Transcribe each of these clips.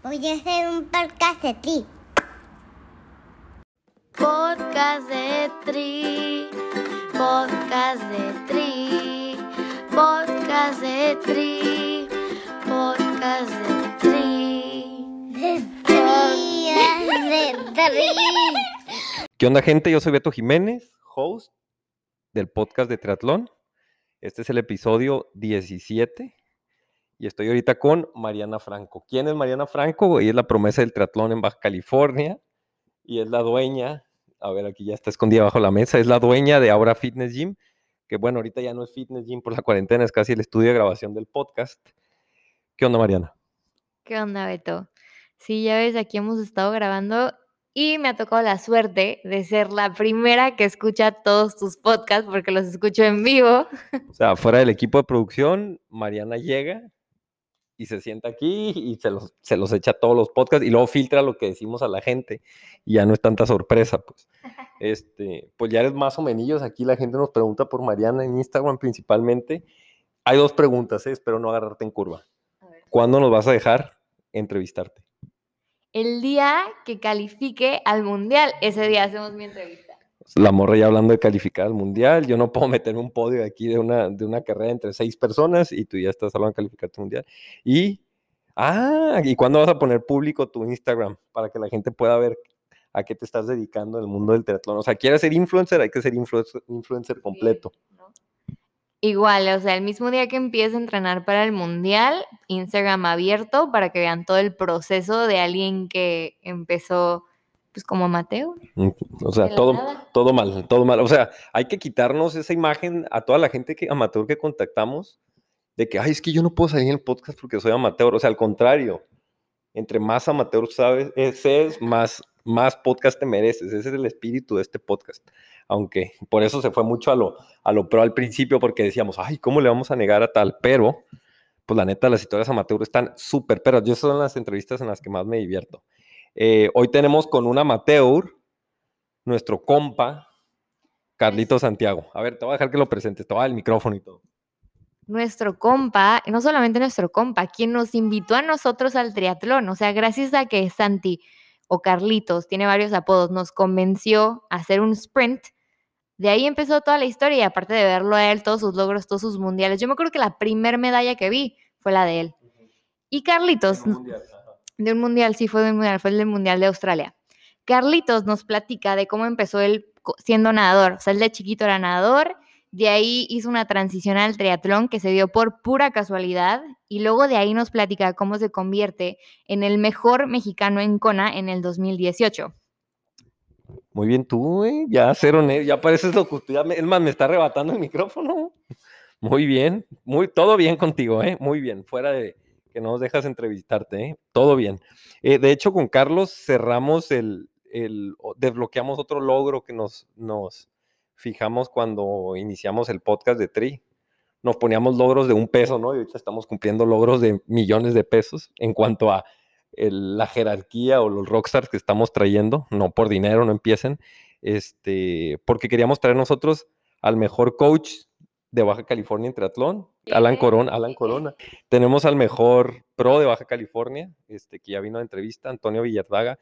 Voy a hacer un podcast de ti. Podcast de Tri, podcast de Tri, podcast de Tri, podcast de Tri. De tri, de tri. ¿Qué onda, gente? Yo soy Beto Jiménez, host del podcast de Triatlón. Este es el episodio 17 y estoy ahorita con Mariana Franco. ¿Quién es Mariana Franco? Ella es la promesa del triatlón en Baja California y es la dueña, a ver, aquí ya está escondida bajo la mesa, es la dueña de Aura Fitness Gym, que bueno, ahorita ya no es Fitness Gym por la cuarentena, es casi el estudio de grabación del podcast. ¿Qué onda, Mariana? ¿Qué onda, Beto? Sí, ya ves, aquí hemos estado grabando y me ha tocado la suerte de ser la primera que escucha todos tus podcasts porque los escucho en vivo. O sea, fuera del equipo de producción, Mariana llega y se sienta aquí y se los, se los echa todos los podcasts y luego filtra lo que decimos a la gente y ya no es tanta sorpresa, pues. Este, pues ya eres más o menos aquí, la gente nos pregunta por Mariana en Instagram principalmente. Hay dos preguntas, ¿eh? espero no agarrarte en curva. ¿Cuándo nos vas a dejar entrevistarte? El día que califique al mundial, ese día hacemos mi entrevista. La morra ya hablando de calificar al mundial, yo no puedo meter un podio aquí de una, de una carrera entre seis personas y tú ya estás hablando de calificar tu mundial. Y, ah, ¿y cuándo vas a poner público tu Instagram para que la gente pueda ver a qué te estás dedicando en el mundo del triatlón? O sea, quieres ser influencer, hay que ser influencer, influencer completo. ¿no? Igual, o sea, el mismo día que empiece a entrenar para el mundial, Instagram abierto para que vean todo el proceso de alguien que empezó pues como amateur. Mm, O sea, todo, nada. todo mal, todo mal. O sea, hay que quitarnos esa imagen a toda la gente que, amateur que contactamos de que, ay, es que yo no puedo salir en el podcast porque soy amateur. O sea, al contrario, entre más amateur sabes, es, más, más podcast te mereces. Ese es el espíritu de este podcast. Aunque por eso se fue mucho a lo, a lo pro al principio, porque decíamos, ay, ¿cómo le vamos a negar a tal? Pero, pues la neta, las historias amateur están súper perras. Yo son las entrevistas en las que más me divierto. Eh, hoy tenemos con un amateur, nuestro compa, Carlito Santiago. A ver, te voy a dejar que lo presentes, te voy a dar el micrófono y todo. Nuestro compa, no solamente nuestro compa, quien nos invitó a nosotros al triatlón, o sea, gracias a que Santi o Carlitos, tiene varios apodos, nos convenció a hacer un sprint. De ahí empezó toda la historia y aparte de verlo a él, todos sus logros, todos sus mundiales. Yo me acuerdo que la primer medalla que vi fue la de él. Y Carlitos, de un mundial, sí fue de un mundial, fue el del mundial de Australia. Carlitos nos platica de cómo empezó él siendo nadador. O sea, él de chiquito era nadador, de ahí hizo una transición al triatlón que se dio por pura casualidad y luego de ahí nos platica cómo se convierte en el mejor mexicano en Kona en el 2018. Muy bien, tú, eh, ya cero, ya pareces locutor. Es más, me está arrebatando el micrófono. Muy bien, muy, todo bien contigo, ¿eh? Muy bien, fuera de que no nos dejas entrevistarte, ¿eh? Todo bien. Eh, de hecho, con Carlos cerramos el, el, desbloqueamos otro logro que nos, nos fijamos cuando iniciamos el podcast de Tri. Nos poníamos logros de un peso, ¿no? Y ahorita estamos cumpliendo logros de millones de pesos en cuanto a la jerarquía o los rockstars que estamos trayendo, no por dinero, no empiecen, este, porque queríamos traer nosotros al mejor coach de Baja California en triatlón, Alan. Corona, Alan Corona. Tenemos al mejor pro de Baja California, este, que ya vino a entrevista, Antonio Villardaga,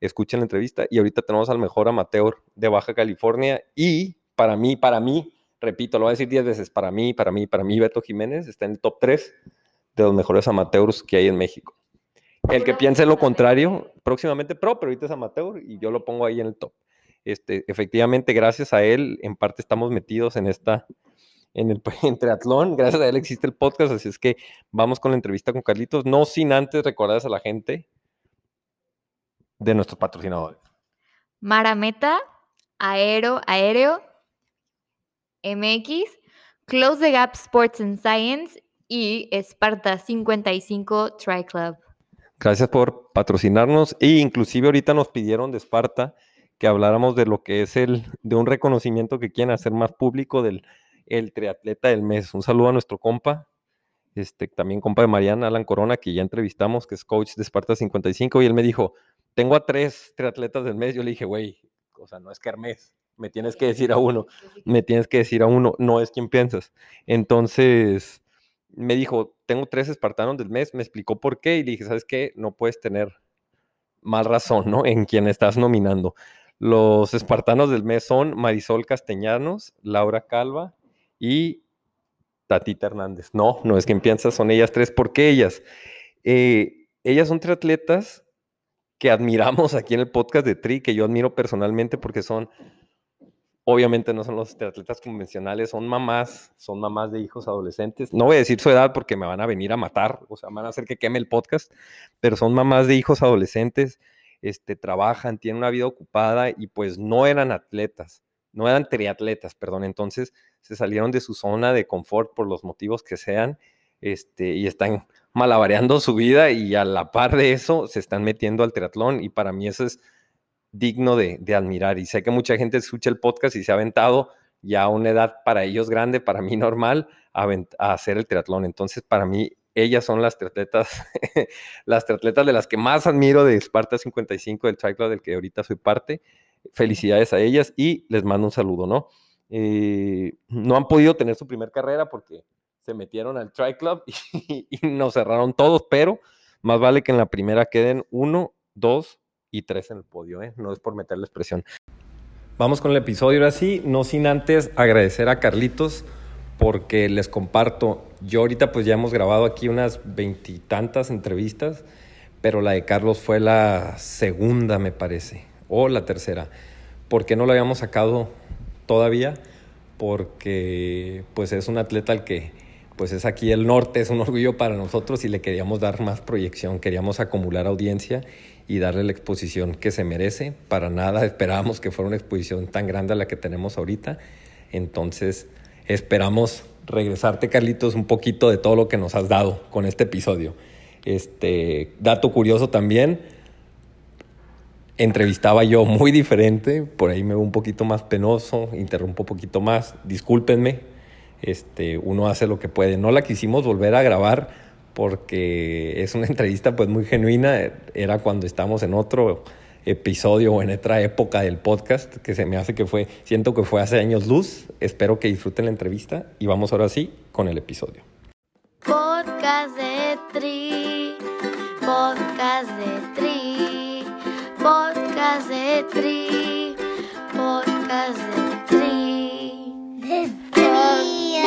escuchen la entrevista, y ahorita tenemos al mejor amateur de Baja California, y para mí, para mí, repito, lo voy a decir 10 veces, para mí, para mí, para mí, Beto Jiménez está en el top 3 de los mejores amateurs que hay en México. El que piense lo contrario, próximamente pro, pero ahorita es amateur y yo lo pongo ahí en el top. Este, efectivamente, gracias a él, en parte estamos metidos en esta, en el triatlón. Gracias a él existe el podcast, así es que vamos con la entrevista con Carlitos, no sin antes recordarles a la gente de nuestros patrocinadores. Marameta, Aero, Aéreo, MX, Close the Gap Sports and Science y Esparta 55 Tri Club. Gracias por patrocinarnos e inclusive ahorita nos pidieron de Esparta que habláramos de lo que es el de un reconocimiento que quieren hacer más público del el triatleta del mes. Un saludo a nuestro compa, este también compa de Mariana Alan Corona que ya entrevistamos, que es coach de Esparta 55 y él me dijo, "Tengo a tres triatletas del mes." Yo le dije, "Güey, o sea, no es Kermés, me tienes que decir a uno." me tienes que decir a uno, no es quien piensas. Entonces, me dijo, tengo tres espartanos del mes, me explicó por qué y le dije, ¿sabes qué? No puedes tener mal razón, ¿no? En quien estás nominando. Los espartanos del mes son Marisol Castellanos, Laura Calva y Tatita Hernández. No, no es quien piensas, son ellas tres. ¿Por qué ellas? Eh, ellas son tres atletas que admiramos aquí en el podcast de Tri, que yo admiro personalmente porque son Obviamente no son los atletas convencionales, son mamás, son mamás de hijos adolescentes. No voy a decir su edad porque me van a venir a matar, o sea, van a hacer que queme el podcast, pero son mamás de hijos adolescentes, este, trabajan, tienen una vida ocupada y pues no eran atletas, no eran triatletas, perdón. Entonces se salieron de su zona de confort por los motivos que sean este, y están malabareando su vida y a la par de eso se están metiendo al triatlón y para mí eso es digno de, admirar. Y sé que mucha gente escucha el podcast y se ha aventado ya a una edad para ellos grande, para mí normal, a, hacer el triatlón. Entonces, para mí, ellas son las triatletas, las triatletas de las que más admiro de Sparta 55 del Tri del que ahorita soy parte. Felicidades a ellas y les mando un saludo, ¿no? Eh, no han podido tener su primer carrera porque se metieron al Tri Club y, nos cerraron todos, pero más vale que en la primera queden uno, dos y tres en el podio, ¿eh? no es por meterles presión. Vamos con el episodio ahora sí, no sin antes agradecer a Carlitos porque les comparto, yo ahorita pues ya hemos grabado aquí unas veintitantas entrevistas, pero la de Carlos fue la segunda me parece, o la tercera. ¿Por qué no lo habíamos sacado todavía? Porque pues es un atleta al que pues es aquí el norte, es un orgullo para nosotros y le queríamos dar más proyección, queríamos acumular audiencia y darle la exposición que se merece. Para nada esperábamos que fuera una exposición tan grande a la que tenemos ahorita. Entonces, esperamos regresarte, Carlitos, un poquito de todo lo que nos has dado con este episodio. Este dato curioso también, entrevistaba yo muy diferente, por ahí me veo un poquito más penoso, interrumpo un poquito más, discúlpenme, este, uno hace lo que puede. No la quisimos volver a grabar porque es una entrevista pues muy genuina, era cuando estamos en otro episodio o en otra época del podcast, que se me hace que fue, siento que fue hace años luz, espero que disfruten la entrevista y vamos ahora sí con el episodio. Podcast de Tri, podcast de Tri, podcast de Tri, podcast de Tri, de Tri,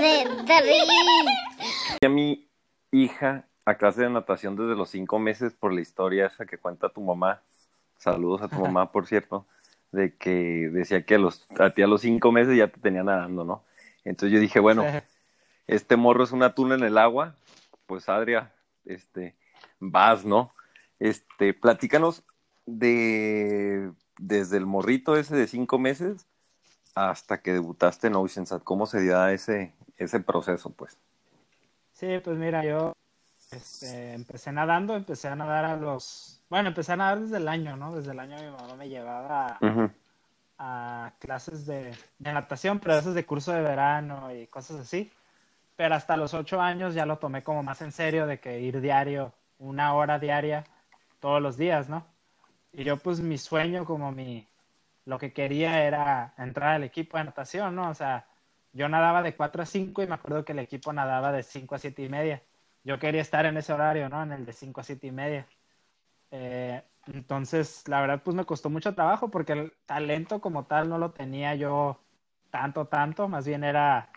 de Tri. A mí hija a clase de natación desde los cinco meses por la historia esa que cuenta tu mamá. Saludos a tu mamá, por cierto, de que decía que a, los, a ti a los cinco meses ya te tenía nadando, ¿no? Entonces yo dije, bueno, este morro es un atún en el agua, pues Adria, este, vas, ¿no? Este, platícanos de desde el morrito ese de cinco meses hasta que debutaste en Oceansat, ¿cómo se dio ese, ese proceso, pues? Sí, pues mira, yo este, empecé nadando, empecé a nadar a los... Bueno, empecé a nadar desde el año, ¿no? Desde el año mi mamá me llevaba a, clases de, natación, pero esas de curso de verano y cosas así. Pero hasta los ocho años ya lo tomé como más en serio de que ir diario, una hora diaria, todos los días, ¿no? Y yo pues mi sueño como mi... Lo que quería era entrar al equipo de natación, ¿no? O sea, yo nadaba de 4 a 5 y me acuerdo que el equipo nadaba de 5 a 7 y media. Yo quería estar en ese horario, ¿no? En el de 5 a 7 y media. Eh, entonces, la verdad, pues me costó mucho trabajo porque el talento como tal no lo tenía yo tanto, tanto. Más bien era,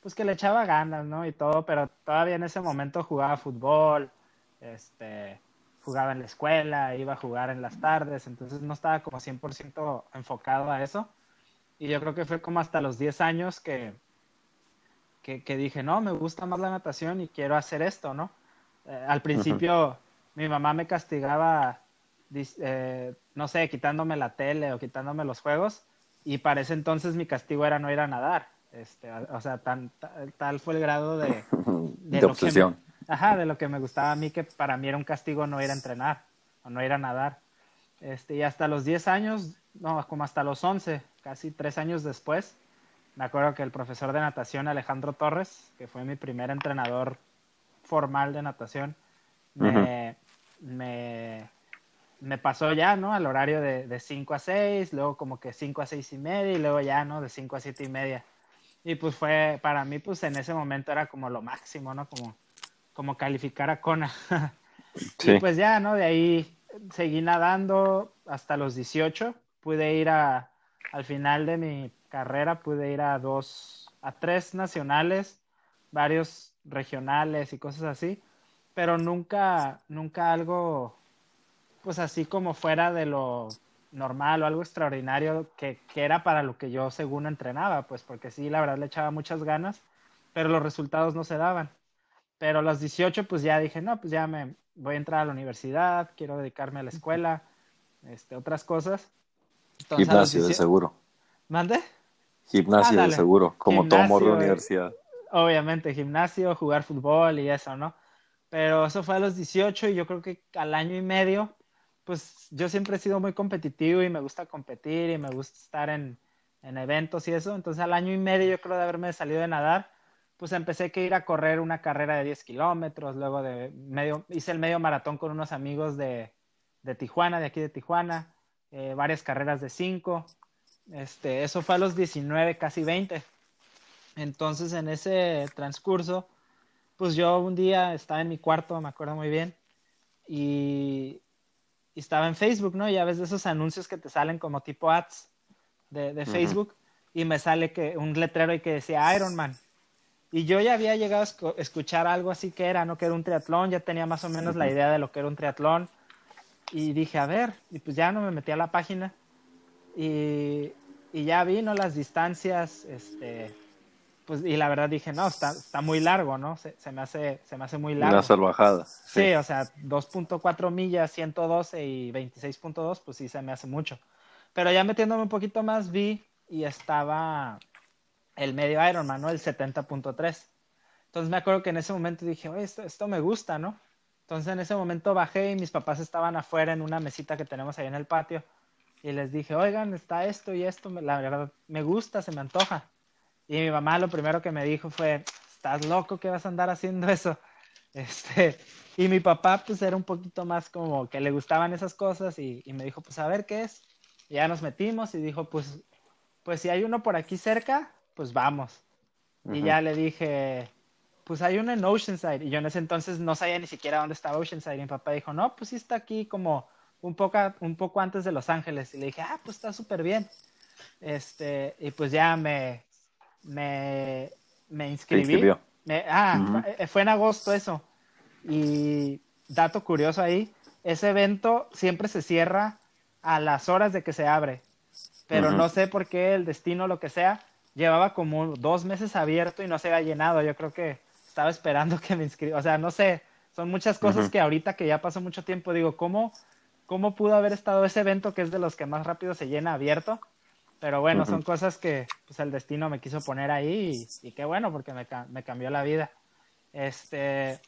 pues que le echaba ganas, ¿no? Y todo, pero todavía en ese momento jugaba fútbol, este, jugaba en la escuela, iba a jugar en las tardes, entonces no estaba como 100% enfocado a eso. Y yo creo que fue como hasta los 10 años que, que, dije, no, me gusta más la natación y quiero hacer esto, ¿no? Eh, al principio mi mamá me castigaba, eh, no sé, quitándome la tele o quitándome los juegos y para ese entonces mi castigo era no ir a nadar. Este, o sea, tan, tal fue el grado de... De, obsesión. Ajá, de lo que me gustaba a mí, que para mí era un castigo no ir a entrenar o no ir a nadar. Este, y hasta los 10 años, no, como hasta los 11, casi tres años después, me acuerdo que el profesor de natación Alejandro Torres, que fue mi primer entrenador formal de natación, me, me, pasó ya, ¿no? Al horario de, de 5 a 6, luego como que 5 a 6 y media y luego ya, ¿no? De 5 a 7 y media. Y pues fue, para mí, pues en ese momento era como lo máximo, ¿no? Como, como calificar a Kona. Sí. Y pues ya, ¿no? De ahí seguí nadando hasta los 18. Pude ir a, al final de mi carrera, pude ir a dos, a tres nacionales, varios regionales y cosas así, pero nunca, nunca algo, pues así como fuera de lo normal o algo extraordinario que, que era para lo que yo según entrenaba, pues porque sí, la verdad le echaba muchas ganas, pero los resultados no se daban. Pero a los 18, pues ya dije, no, pues ya me voy a entrar a la universidad, quiero dedicarme a la escuela, este, otras cosas. Entonces, Gimnasio, de 18 seguro. ¿Mande? Gimnasio, de Ándale. seguro. Como todo morro de Gimnasio, universidad. Obviamente, gimnasio, jugar fútbol y eso, ¿no? Pero eso fue a los 18 y yo creo que al año y medio, pues yo siempre he sido muy competitivo y me gusta competir y me gusta estar en, en eventos y eso. Entonces al año y medio yo creo de haberme salido de nadar, pues empecé que ir a correr una carrera de 10 kilómetros, luego de medio, hice el medio maratón con unos amigos de, de Tijuana, de aquí de Tijuana, eh, varias carreras de 5. Este, eso fue a los 19, casi 20. Entonces, en ese transcurso, pues yo un día estaba en mi cuarto, me acuerdo muy bien, y, y estaba en Facebook, ¿no? Ya ves de esos anuncios que te salen como tipo ads de. Facebook, y me sale que un letrero ahí que decía Iron Man. Y yo ya había llegado a escuchar algo así que era, ¿no? Que era un triatlón, ya tenía más o menos la idea de lo que era un triatlón. Y dije, a ver, y pues ya no me metí a la página. Y, y ya vi, ¿no? Las distancias, este, pues, y la verdad dije, no, está, está muy largo, ¿no? Se, se me hace, se me hace muy largo. Una salvajada. Sí, o sea, 2.4 millas, 112 y 26.2, pues sí se me hace mucho. Pero ya metiéndome un poquito más, vi y estaba el medio Ironman, ¿no? El 70.3. Entonces me acuerdo que en ese momento dije, oye, esto, esto me gusta, ¿no? Entonces en ese momento bajé y mis papás estaban afuera en una mesita que tenemos ahí en el patio. Y les dije, oigan, está esto y esto, la verdad me gusta, se me antoja. Y mi mamá lo primero que me dijo fue, ¿estás loco que vas a andar haciendo eso? Este, y mi papá pues era un poquito más como que le gustaban esas cosas y, y me dijo, pues a ver qué es. Y ya nos metimos y dijo, pues, pues si hay uno por aquí cerca, pues vamos. Y ya le dije, pues hay uno en Oceanside. Y yo en ese entonces no sabía ni siquiera dónde estaba Oceanside. Y mi papá dijo, no, pues sí está aquí como un poco, un poco antes de Los Ángeles. Y le dije, ah, pues está súper bien. Este, y pues ya me, me, me inscribí. Me- ah, Ujú. fue- fue en agosto eso. Y dato curioso ahí, ese evento siempre se cierra a las horas de que se abre. Pero no sé por qué el destino, lo que sea, llevaba como dos meses abierto y no se había llenado. Yo creo que estaba esperando que me inscriba. O sea, no sé, son muchas cosas que ahorita que ya pasó mucho tiempo, digo, ¿cómo, ¿cómo pudo haber estado ese evento que es de los que más rápido se llena abierto? Pero bueno, son cosas que pues, el destino me quiso poner ahí y, y qué bueno porque me, ca- me cambió la vida. Este,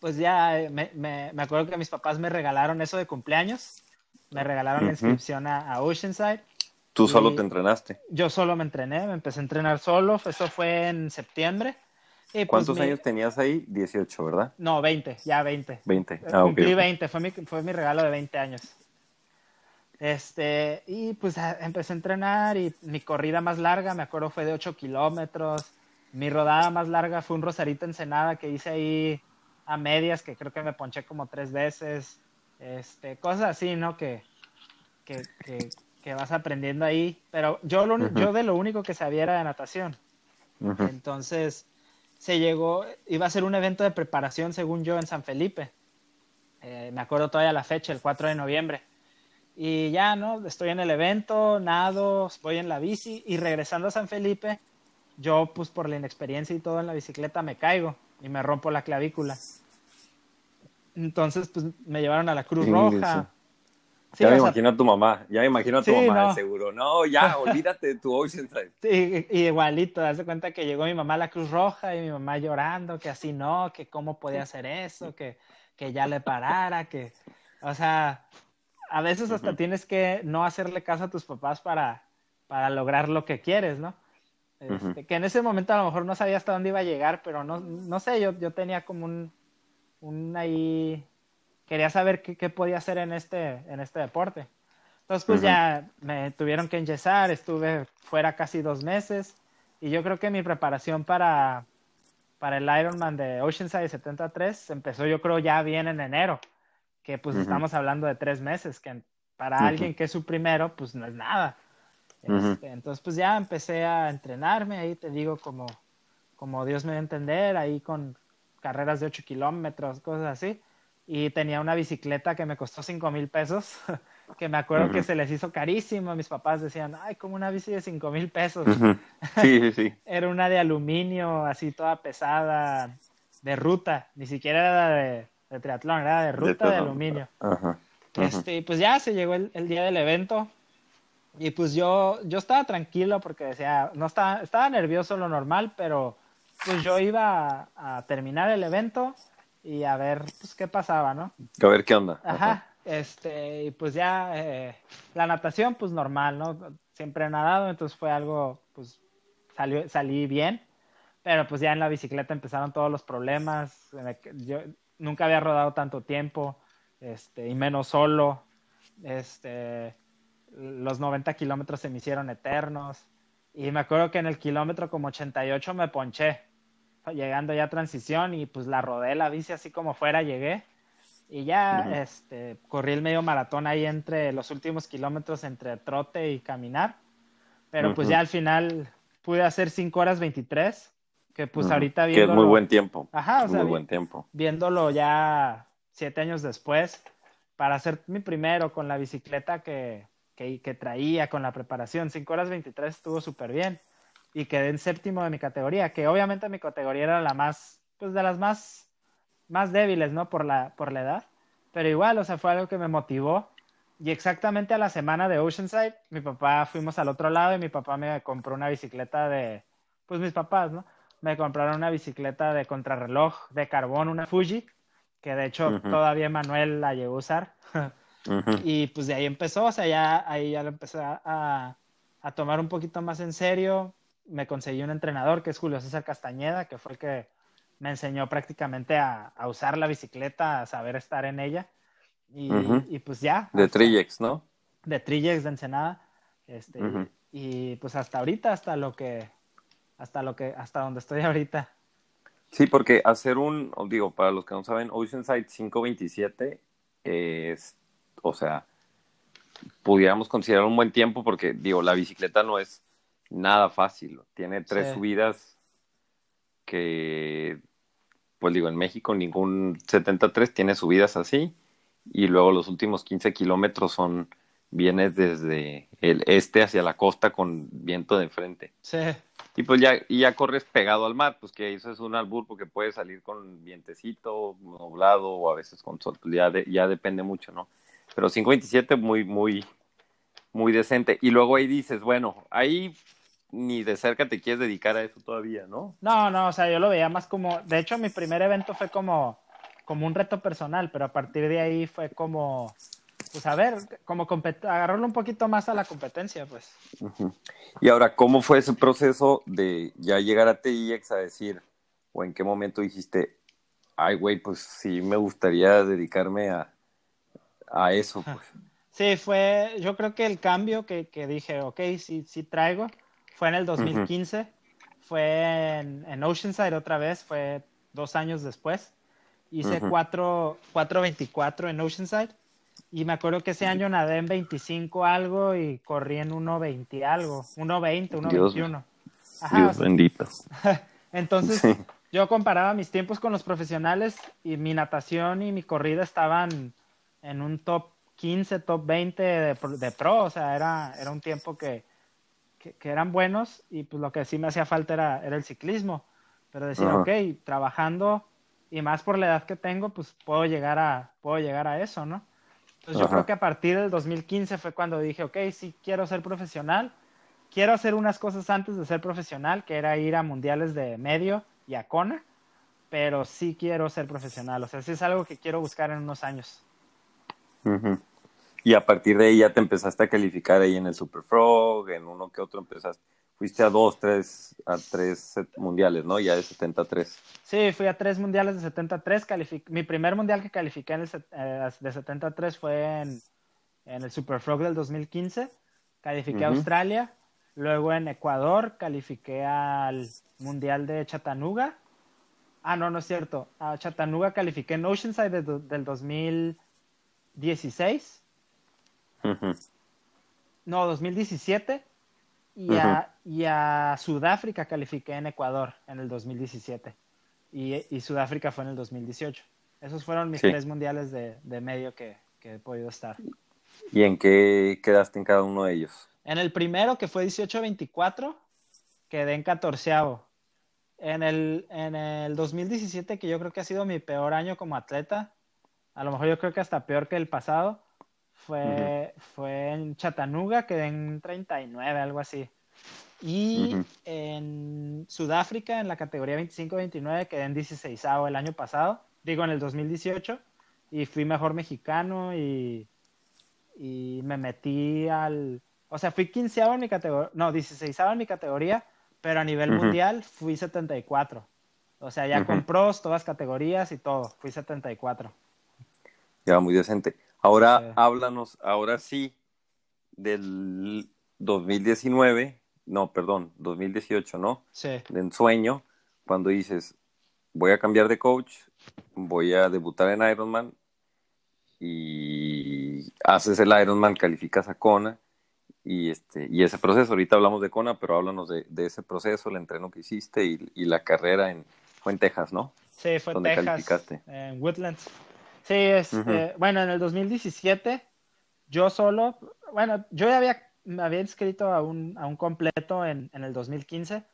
pues ya eh, me, me, me acuerdo que mis papás me regalaron eso de cumpleaños, me regalaron la inscripción a, a Oceanside. Tú solo Y- te entrenaste. Yo solo me entrené, me empecé a entrenar solo, eso fue en septiembre. Y pues ¿Cuántos mi- años tenías ahí? 18, ¿verdad? No, 20, ya 20. 20. Eh, Ah, ok. Cumplí ok. 20, fue mi, fue mi regalo de 20 años. Este, y pues a- empecé a entrenar y mi corrida más larga, me acuerdo, fue de 8 kilómetros. Mi rodada más larga fue un Rosarito Ensenada que hice ahí a medias, que creo que me ponché como tres veces. Este, cosas así, ¿no? Que, que, que, que vas aprendiendo ahí. Pero yo, lo, yo de lo único que sabía era de natación. Entonces se llegó, iba a ser un evento de preparación, según yo, en San Felipe. Eh, me acuerdo todavía la fecha, el 4 de noviembre. Y ya, ¿no? Estoy en el evento, nado, voy en la bici y regresando a San Felipe, yo, pues por la inexperiencia y todo en la bicicleta, me caigo y me rompo la clavícula. Entonces, pues me llevaron a la Cruz. Roja. Sí, ya me sea, imagino a tu mamá. Ya me imagino a tu Sí, mamá, no. seguro. No, ya, olvídate de tu Oceanside. Sí, igualito, de cuenta que llegó mi mamá a la Cruz Roja y mi mamá llorando, que así no, que cómo podía hacer eso, que, que ya le parara, que, o sea, a veces hasta tienes que no hacerle caso a tus papás para, para lograr lo que quieres, ¿no? Este. Que en ese momento a lo mejor no sabía hasta dónde iba a llegar, pero no, no sé, yo, yo tenía como un, un ahí, quería saber qué, qué podía hacer en este, en este deporte. Entonces, pues ya me tuvieron que enyesar, estuve fuera casi dos meses. Y yo creo que mi preparación para, para el Ironman de Oceanside 73 empezó yo creo ya bien en enero, que pues estamos hablando de tres meses, que para alguien que es su primero, pues no es nada. Este, entonces pues ya empecé a entrenarme, ahí te digo como, como Dios me dio a entender, ahí con carreras de 8 kilómetros, cosas así. Y tenía una bicicleta que me costó 5 mil pesos, que me acuerdo que Ujú. se les hizo carísimo. Mis papás decían, ay, como una bici de 5 mil pesos. Ujú. Sí, sí, sí. Era una de aluminio, así toda pesada, de ruta, ni siquiera era de, de triatlón, era de ruta de, triatlón. aluminio. Ajá. Ujú. Este, pues ya se llegó el, el día del evento y pues yo, yo estaba tranquilo porque decía, no estaba, estaba nervioso lo normal, pero pues yo iba a, a terminar el evento y a ver pues qué pasaba, ¿no? A ver qué onda. Ajá, este, y pues ya eh, la natación pues normal, ¿no? Siempre he nadado, entonces fue algo, pues salió, salí bien, pero pues ya en la bicicleta empezaron todos los problemas, yo nunca había rodado tanto tiempo, este, y menos solo, este, los 90 kilómetros se me hicieron eternos, y me acuerdo que en el kilómetro como 88 me ponché, llegando ya a transición, y pues la rodé la bici así como fuera llegué, y ya este, corrí el medio maratón ahí entre los últimos kilómetros entre trote y caminar. Pero pues ya al final pude hacer 5 horas 23, que pues Ujú. ahorita Que es muy viéndolo- buen tiempo. Ajá, o muy buen tiempo. viéndolo ya siete años después, para hacer mi primero con la bicicleta que, que, que traía, con la preparación, 5 horas 23 estuvo súper bien. Y quedé en séptimo de mi categoría, que obviamente mi categoría era la más, pues de las más, más débiles, ¿no? Por la, por la edad. Pero igual, o sea, fue algo que me motivó. Y exactamente a la semana de Oceanside, mi papá fuimos al otro lado y mi papá me compró una bicicleta de, pues mis papás, ¿no? Me compraron una bicicleta de contrarreloj de carbón, una Fuji, que de hecho Ujú. todavía Manuel la llegó a usar. Ujú. Y pues de ahí empezó, o sea, ya ahí ya lo empecé a, a tomar un poquito más en serio. Me conseguí un entrenador que es Julio César Castañeda, que fue el que me enseñó prácticamente a, a usar la bicicleta, a saber estar en ella. Y, pues ya. De Trillex, ¿no? De Trillex de Ensenada. Este, y- pues hasta ahorita, hasta lo que, hasta lo que, hasta donde estoy ahorita. Sí, porque hacer un, digo, para los que no saben, Oceanside 527 es, o sea, pudiéramos considerar un buen tiempo porque, digo, la bicicleta no es nada fácil. Tiene tres Sí. subidas que, pues digo, en México ningún 73 tiene subidas así. Y luego los últimos 15 kilómetros son, vienes desde el este hacia la costa con viento de frente. Sí, Y pues ya, y ya corres pegado al mar, pues que eso es un albur porque puedes salir con vientecito, nublado o a veces con sol, pues ya, de- ya depende mucho, ¿no? Pero 5.27 muy, muy, muy decente. Y luego ahí dices, bueno, ahí ni de cerca te quieres dedicar a eso todavía, ¿no? No, no, o sea, yo lo veía más como, de hecho, mi primer evento fue como, como un reto personal, pero a partir de ahí fue como, pues a ver, como agarrarlo un poquito más a la competencia, pues. Y ahora, ¿cómo fue ese proceso de ya llegar a TIX a decir, o en qué momento dijiste, ay, güey, pues sí me gustaría dedicarme a, a eso, pues? Sí, fue, yo creo que el cambio que, que dije, ok, sí, sí traigo, fue en el 2015, fue en, en Oceanside otra vez, fue dos años después. Hice Ujú. cuatro, 4.24 en Oceanside y me acuerdo que ese año nadé en 25 algo y corrí en 1.20 algo, 1.20, Dios 1.21. Ajá, Dios bendito. entonces Sí. yo comparaba mis tiempos con los profesionales y mi natación y mi corrida estaban en un top 15, top 20 de, pro- de pro, o sea, era, era un tiempo que, que, que eran buenos y pues lo que sí me hacía falta era, era el ciclismo. Pero decir, Ajá. ok, trabajando y más por la edad que tengo, pues puedo llegar a, puedo llegar a eso, ¿no? Entonces yo Ajá. creo que a partir del 2015 fue cuando dije, ok, sí quiero ser profesional, quiero hacer unas cosas antes de ser profesional, que era ir a mundiales de medio y a Kona, pero sí quiero ser profesional, o sea, sí es algo que quiero buscar en unos años. Ujú. Y a partir de ahí ya te empezaste a calificar ahí en el Super Frog, en uno que otro empezaste. Fuiste a dos, tres, a tres mundiales, ¿no? Ya de 73. Sí, fui a tres mundiales de 73, calific- mi primer mundial que califiqué en el eh, de 73 fue en, en el Super Frog del 2015, califiqué a Ujú. Australia Luego en Ecuador califiqué al Mundial de Chattanooga. Ah, no, no es cierto. A Chattanooga califiqué en Oceanside del 2016. No, 2017. Y, a, y a Sudáfrica califiqué en Ecuador en el 2017. Y, y Sudáfrica fue en el 2018. Esos fueron mis tres mundiales de, de medio que, que he podido estar. ¿Y en qué quedaste en cada uno de ellos? En el primero, que fue 18-24, quedé en catorceavo. En el, en el 2017, que yo creo que ha sido mi peor año como atleta, a lo mejor yo creo que hasta peor que el pasado, fue, fue en Chattanooga, quedé en 39, algo así. Y en Sudáfrica, en la categoría 25-29, quedé en 16 el año pasado, digo en el 2018, y fui mejor mexicano y, y me metí al, o sea, fui 15 en mi categoría, no, 16 en mi categoría, pero a nivel mundial fui 74. O sea, ya con pros, todas categorías y todo, fui 74. Ya, muy decente. Ahora háblanos, ahora sí, del 2019, no, perdón, 2018, ¿no? Sí. De ensueño, cuando dices, voy a cambiar de coach, voy a debutar en Ironman y haces el Ironman, calificas a Kona y, este, y ese proceso, ahorita hablamos de Kona, pero háblanos de, ese proceso, el entreno que hiciste y, la carrera en, fue en Texas, ¿no? Sí, fue en Texas, calificaste? en Woodlands. Sí, este, bueno, en el 2017 yo solo, bueno, yo ya había, me había inscrito a un, a un completo en, en el 2015,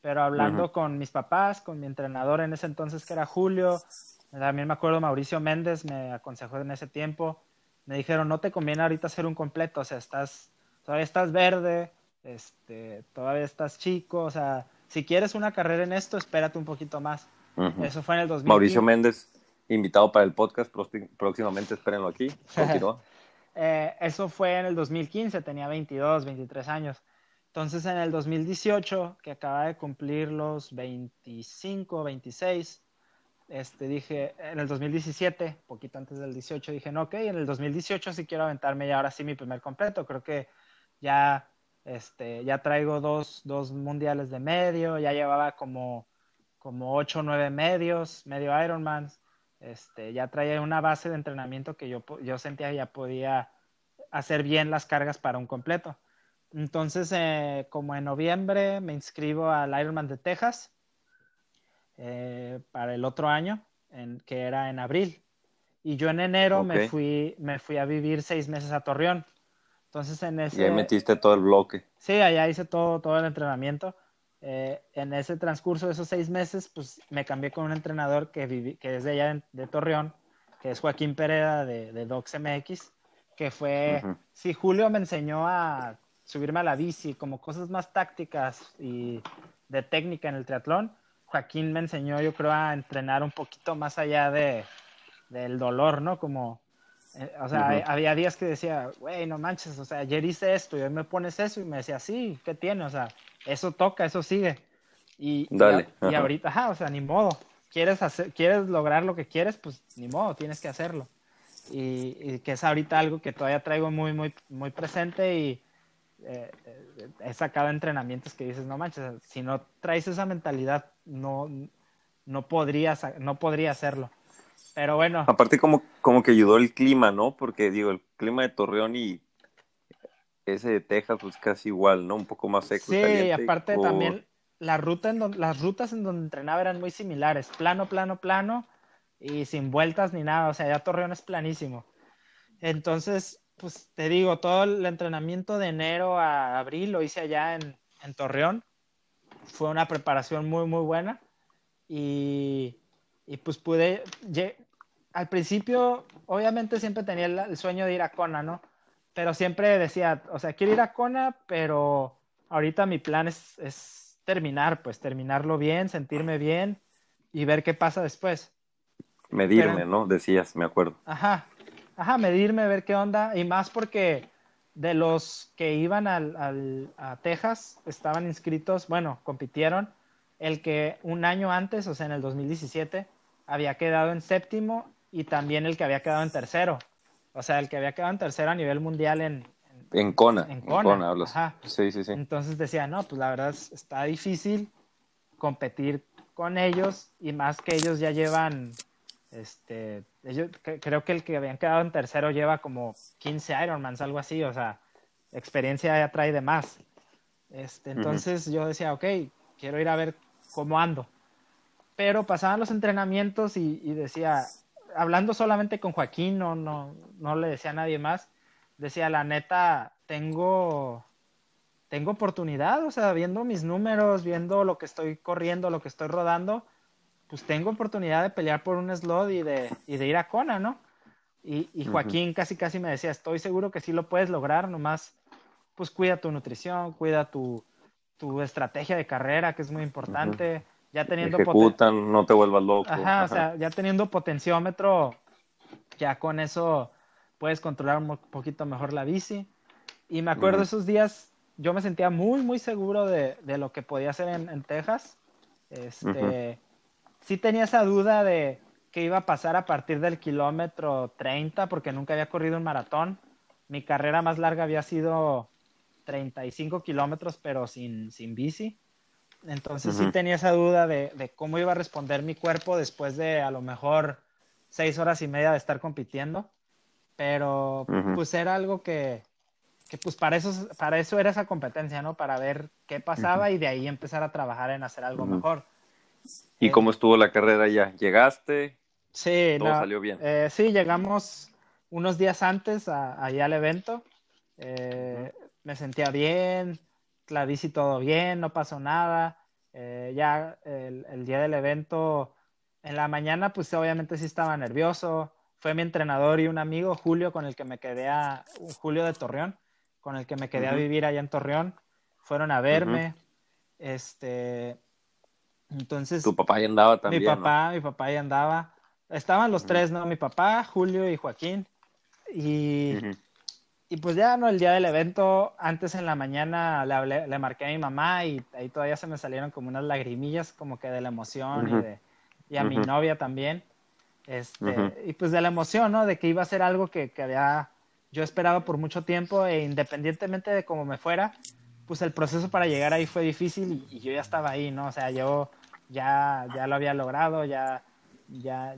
pero hablando con mis papás, con mi entrenador en ese entonces que era Julio, también me acuerdo Mauricio Méndez me aconsejó en ese tiempo, me dijeron, no te conviene ahorita hacer un completo, o sea, estás todavía estás verde, este, todavía estás chico, o sea, si quieres una carrera en esto, espérate un poquito más. Eso fue en el 2015. Mauricio Méndez, invitado para el podcast, próximamente espérenlo aquí. eh, eso fue en el 2015, tenía 22, 23 años. Entonces en el 2018, que acaba de cumplir los 25, 26, este, dije, en el 2017, poquito antes del 18, dije, no, ok, en el 2018 sí quiero aventarme ya ahora sí mi primer completo. Creo que ya, este, ya traigo dos, dos mundiales de medio, ya llevaba como, como ocho o nueve medios, medio Ironman, este, ya traía una base de entrenamiento que yo, yo sentía que ya podía hacer bien las cargas para un completo. Entonces, eh, como en noviembre me inscribo al Ironman de Texas eh, para el otro año, en, que era en abril. Y yo en enero me, fui, me fui a vivir seis meses a Torreón. Entonces en ese... Y ahí metiste todo el bloque. Sí, allá hice todo, todo el entrenamiento. Eh, en ese transcurso de esos seis meses, pues me cambié con un entrenador que, que es de allá de, Torreón, que es Joaquín Pereda de, de MX, que fue, sí, Julio me enseñó a subirme a la bici, como cosas más tácticas y de técnica en el triatlón. Joaquín me enseñó, yo creo, a entrenar un poquito más allá de, del dolor, ¿no? Como eh, o sea, había días que decía, güey, no manches, o sea, ayer hice esto y hoy me pones eso y me decía, sí, ¿qué tiene? O sea, eso toca, eso sigue. Y, Dale. y, ahorita, ajá, o sea, ni modo. ¿Quieres, hacer, quieres lograr lo que quieres, pues ni modo, tienes que hacerlo. Y, que es ahorita algo que todavía traigo muy, muy, muy presente y eh, eh, he sacado entrenamientos que dices, no manches, si no traes esa mentalidad, no, no, podrías, no podría hacerlo. Pero bueno. Aparte como, como que ayudó el clima, ¿no? Porque digo, el clima de Torreón y ese de Texas pues casi igual, ¿no? Un poco más seco. Sí, y aparte también la ruta en las rutas en donde entrenaba eran muy similares, plano, plano, plano y sin vueltas ni nada, o sea, ya Torreón es planísimo. Entonces, pues te digo, todo el entrenamiento de enero a abril lo hice allá en, en Torreón. Fue una preparación muy, muy buena. Y, y pues pude, al principio, obviamente siempre tenía el, sueño de ir a Kona, ¿no? Pero siempre decía, o sea, quiero ir a Kona, pero ahorita mi plan es, es terminar, pues terminarlo bien, sentirme bien y ver qué pasa después. Medirme, ¿no? Decías, me acuerdo. Ajá, ajá, medirme, ver qué onda, y más porque de los que iban al, al, a Texas, estaban inscritos, bueno, compitieron, el que un año antes, o sea, en el 2017, había quedado en séptimo y también el que había quedado en tercero. O sea, el que había quedado en tercero a nivel mundial en, En Kona. En Kona, hablas. ajá. Sí, sí, sí. Entonces decía, no, pues la verdad es- está difícil competir con ellos y más que ellos ya llevan, este, ellos, cre- creo que el que habían quedado en tercero lleva como 15 Ironmans, algo así, o sea, experiencia ya trae de más. Este, entonces yo decía, ok, quiero ir a ver cómo ando. Pero pasaban los entrenamientos y, y decía, hablando solamente con Joaquín, no, no, no le decía a nadie más, decía, la neta, tengo, tengo oportunidad, o sea, viendo mis números, viendo lo que estoy corriendo, lo que estoy rodando, pues tengo oportunidad de pelear por un slot y de, y de ir a Kona, ¿no? Y, y. Joaquín casi casi me decía, estoy seguro que sí lo puedes lograr, nomás pues cuida tu nutrición, cuida tu, tu estrategia de carrera, que es muy importante, ya teniendo poten- Ejecutan, no te vuelvas loco. Ajá, o sea, ya teniendo potenciómetro, ya con eso puedes controlar un poquito mejor la bici. Y me acuerdo esos días, yo me sentía muy, muy seguro de, de lo que podía hacer en, en Texas. Este, Sí tenía esa duda de qué iba a pasar a partir del kilómetro 30, porque nunca había corrido un maratón. Mi carrera más larga había sido 35 kilómetros, pero sin, sin bici. Entonces sí Ujú. tenía esa duda de, de cómo iba a responder mi cuerpo después de a lo mejor seis horas y media de estar compitiendo. Pero Ujú. pues era algo que, que pues para eso, para eso era esa competencia, ¿no? Para ver qué pasaba y de ahí empezar a trabajar en hacer algo mejor. ¿Y Eh, cómo estuvo la carrera ya? ¿Llegaste? Sí, Todo no, salió bien. eh, sí, llegamos unos días antes a, allá al evento. Eh, Me sentía bien, la bici todo bien, no pasó nada. Eh, ya el, el día del evento, en la mañana, pues obviamente sí estaba nervioso. Fue mi entrenador y un amigo, Julio, con el que me quedé a, Julio de Torreón, con el que me quedé a vivir allá en Torreón. Fueron a verme. Este, entonces. Tu papá ya andaba también. Mi ¿no? papá, mi papá ahí andaba. Estaban los tres, ¿no? Mi papá, Julio y Joaquín. Y. y pues ya, ¿no? El día del evento, antes en la mañana le, hablé- le marqué a mi mamá y ahí todavía se me salieron como unas lagrimillas como que de la emoción y, de, y a mi novia también. Este. Y pues de la emoción, ¿no? De que iba a ser algo que, que había yo esperado por mucho tiempo e independientemente de cómo me fuera, pues el proceso para llegar ahí fue difícil y, y yo ya estaba ahí, ¿no? O sea, yo ya, ya lo había logrado, ya, ya,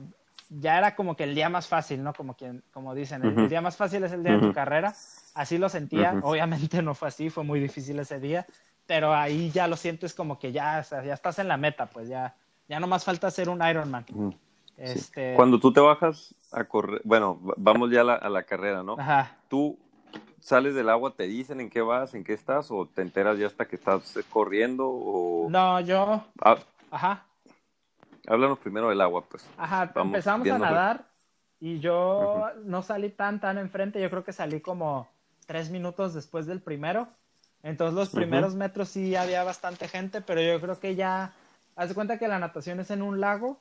ya era como que el día más fácil, ¿no? Como, quien, como dicen, el, día más fácil es el día de tu carrera. Así lo sentía. Obviamente no fue así, fue muy difícil ese día, pero ahí ya lo sientes como que ya, o sea, ya estás en la meta, pues ya, ya no más falta ser un Ironman. Sí. Este, Cuando tú te bajas a correr, bueno, va- vamos ya a la, a la carrera, ¿no? Ajá. Tú sales del agua, te dicen en qué vas, en qué estás, o te enteras ya hasta que estás corriendo, o... No, yo, Ah, ajá, háblanos primero del agua, pues. Ajá, Vamos empezamos a nadar y yo no salí tan tan enfrente, yo creo que salí como tres minutos después del primero. Entonces los primeros metros sí había bastante gente, pero yo creo que ya, haz de cuenta que la natación es en un lago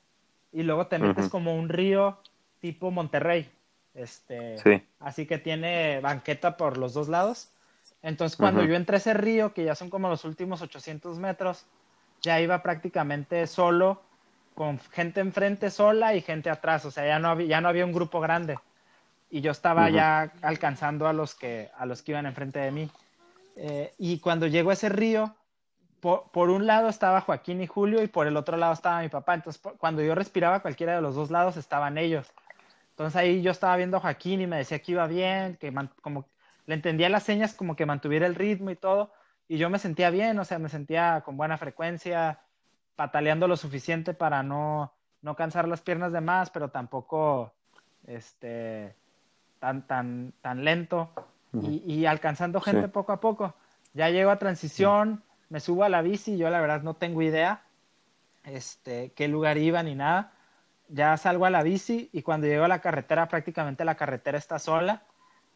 y luego te metes como un río tipo Monterrey. Este, Sí. así que tiene banqueta por los dos lados. Entonces, cuando yo entré a ese río, que ya son como los últimos 800 metros, ya iba prácticamente solo, con gente enfrente sola y gente atrás. O sea, ya no había, ya no había un grupo grande. Y yo estaba ya alcanzando a los que, a los que iban enfrente de mí. Eh, y cuando llego a ese río, por, por un lado estaba Joaquín y Julio y por el otro lado estaba mi papá. Entonces, por- cuando yo respiraba cualquiera de los dos lados, estaban ellos. Entonces ahí yo estaba viendo a Joaquín y me decía que iba bien, que man- como le entendía las señas como que mantuviera el ritmo y todo. Y yo me sentía bien, o sea, me sentía con buena frecuencia, pataleando lo suficiente para no, no cansar las piernas de más, pero tampoco este, tan, tan, tan lento y, y alcanzando gente Sí. poco a poco. Ya llego a transición, me subo a la bici, yo la verdad no tengo idea este, qué lugar iba ni nada. Ya salgo a la bici y cuando llego a la carretera, prácticamente la carretera está sola.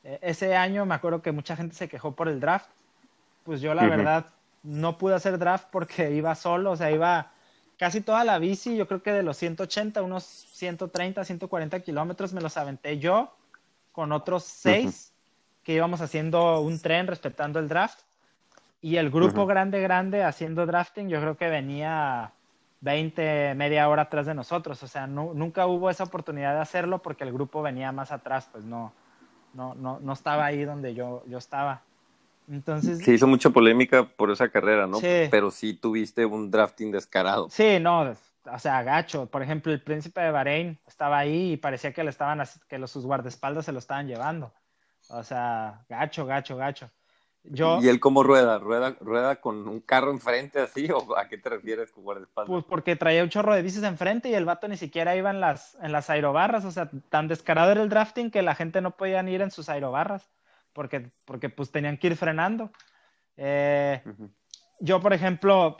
Eh, ese año me acuerdo que mucha gente se quejó por el draft. Pues yo la verdad no pude hacer draft porque iba solo, o sea, iba casi toda la bici, yo creo que de los 180, unos 130, 140 kilómetros me los aventé yo con otros seis que íbamos haciendo un tren respetando el draft. Y el grupo grande, grande haciendo drafting, yo creo que venía 20, media hora atrás de nosotros. O sea, nu- nunca hubo esa oportunidad de hacerlo porque el grupo venía más atrás, pues no, no, no, no estaba ahí donde yo, yo estaba. Entonces, Se hizo mucha polémica por esa carrera, ¿no? Sí. Pero sí tuviste un drafting descarado. sí, no, o sea, gacho. Por ejemplo, el príncipe de Bahrein estaba ahí y parecía que le estaban, que los, sus guardaespaldas se lo estaban llevando. O sea, gacho, gacho, gacho. Yo, ¿Y él cómo rueda? ¿Rueda, rueda con un carro enfrente así o a qué te refieres con guardaespaldas? pues porque traía un chorro de bicis enfrente y el vato ni siquiera iba en las, en las aerobarras. O sea, tan descarado era el drafting que la gente no podía ni ir en sus aerobarras porque, porque pues tenían que ir frenando. Eh, Ujú. yo, por ejemplo,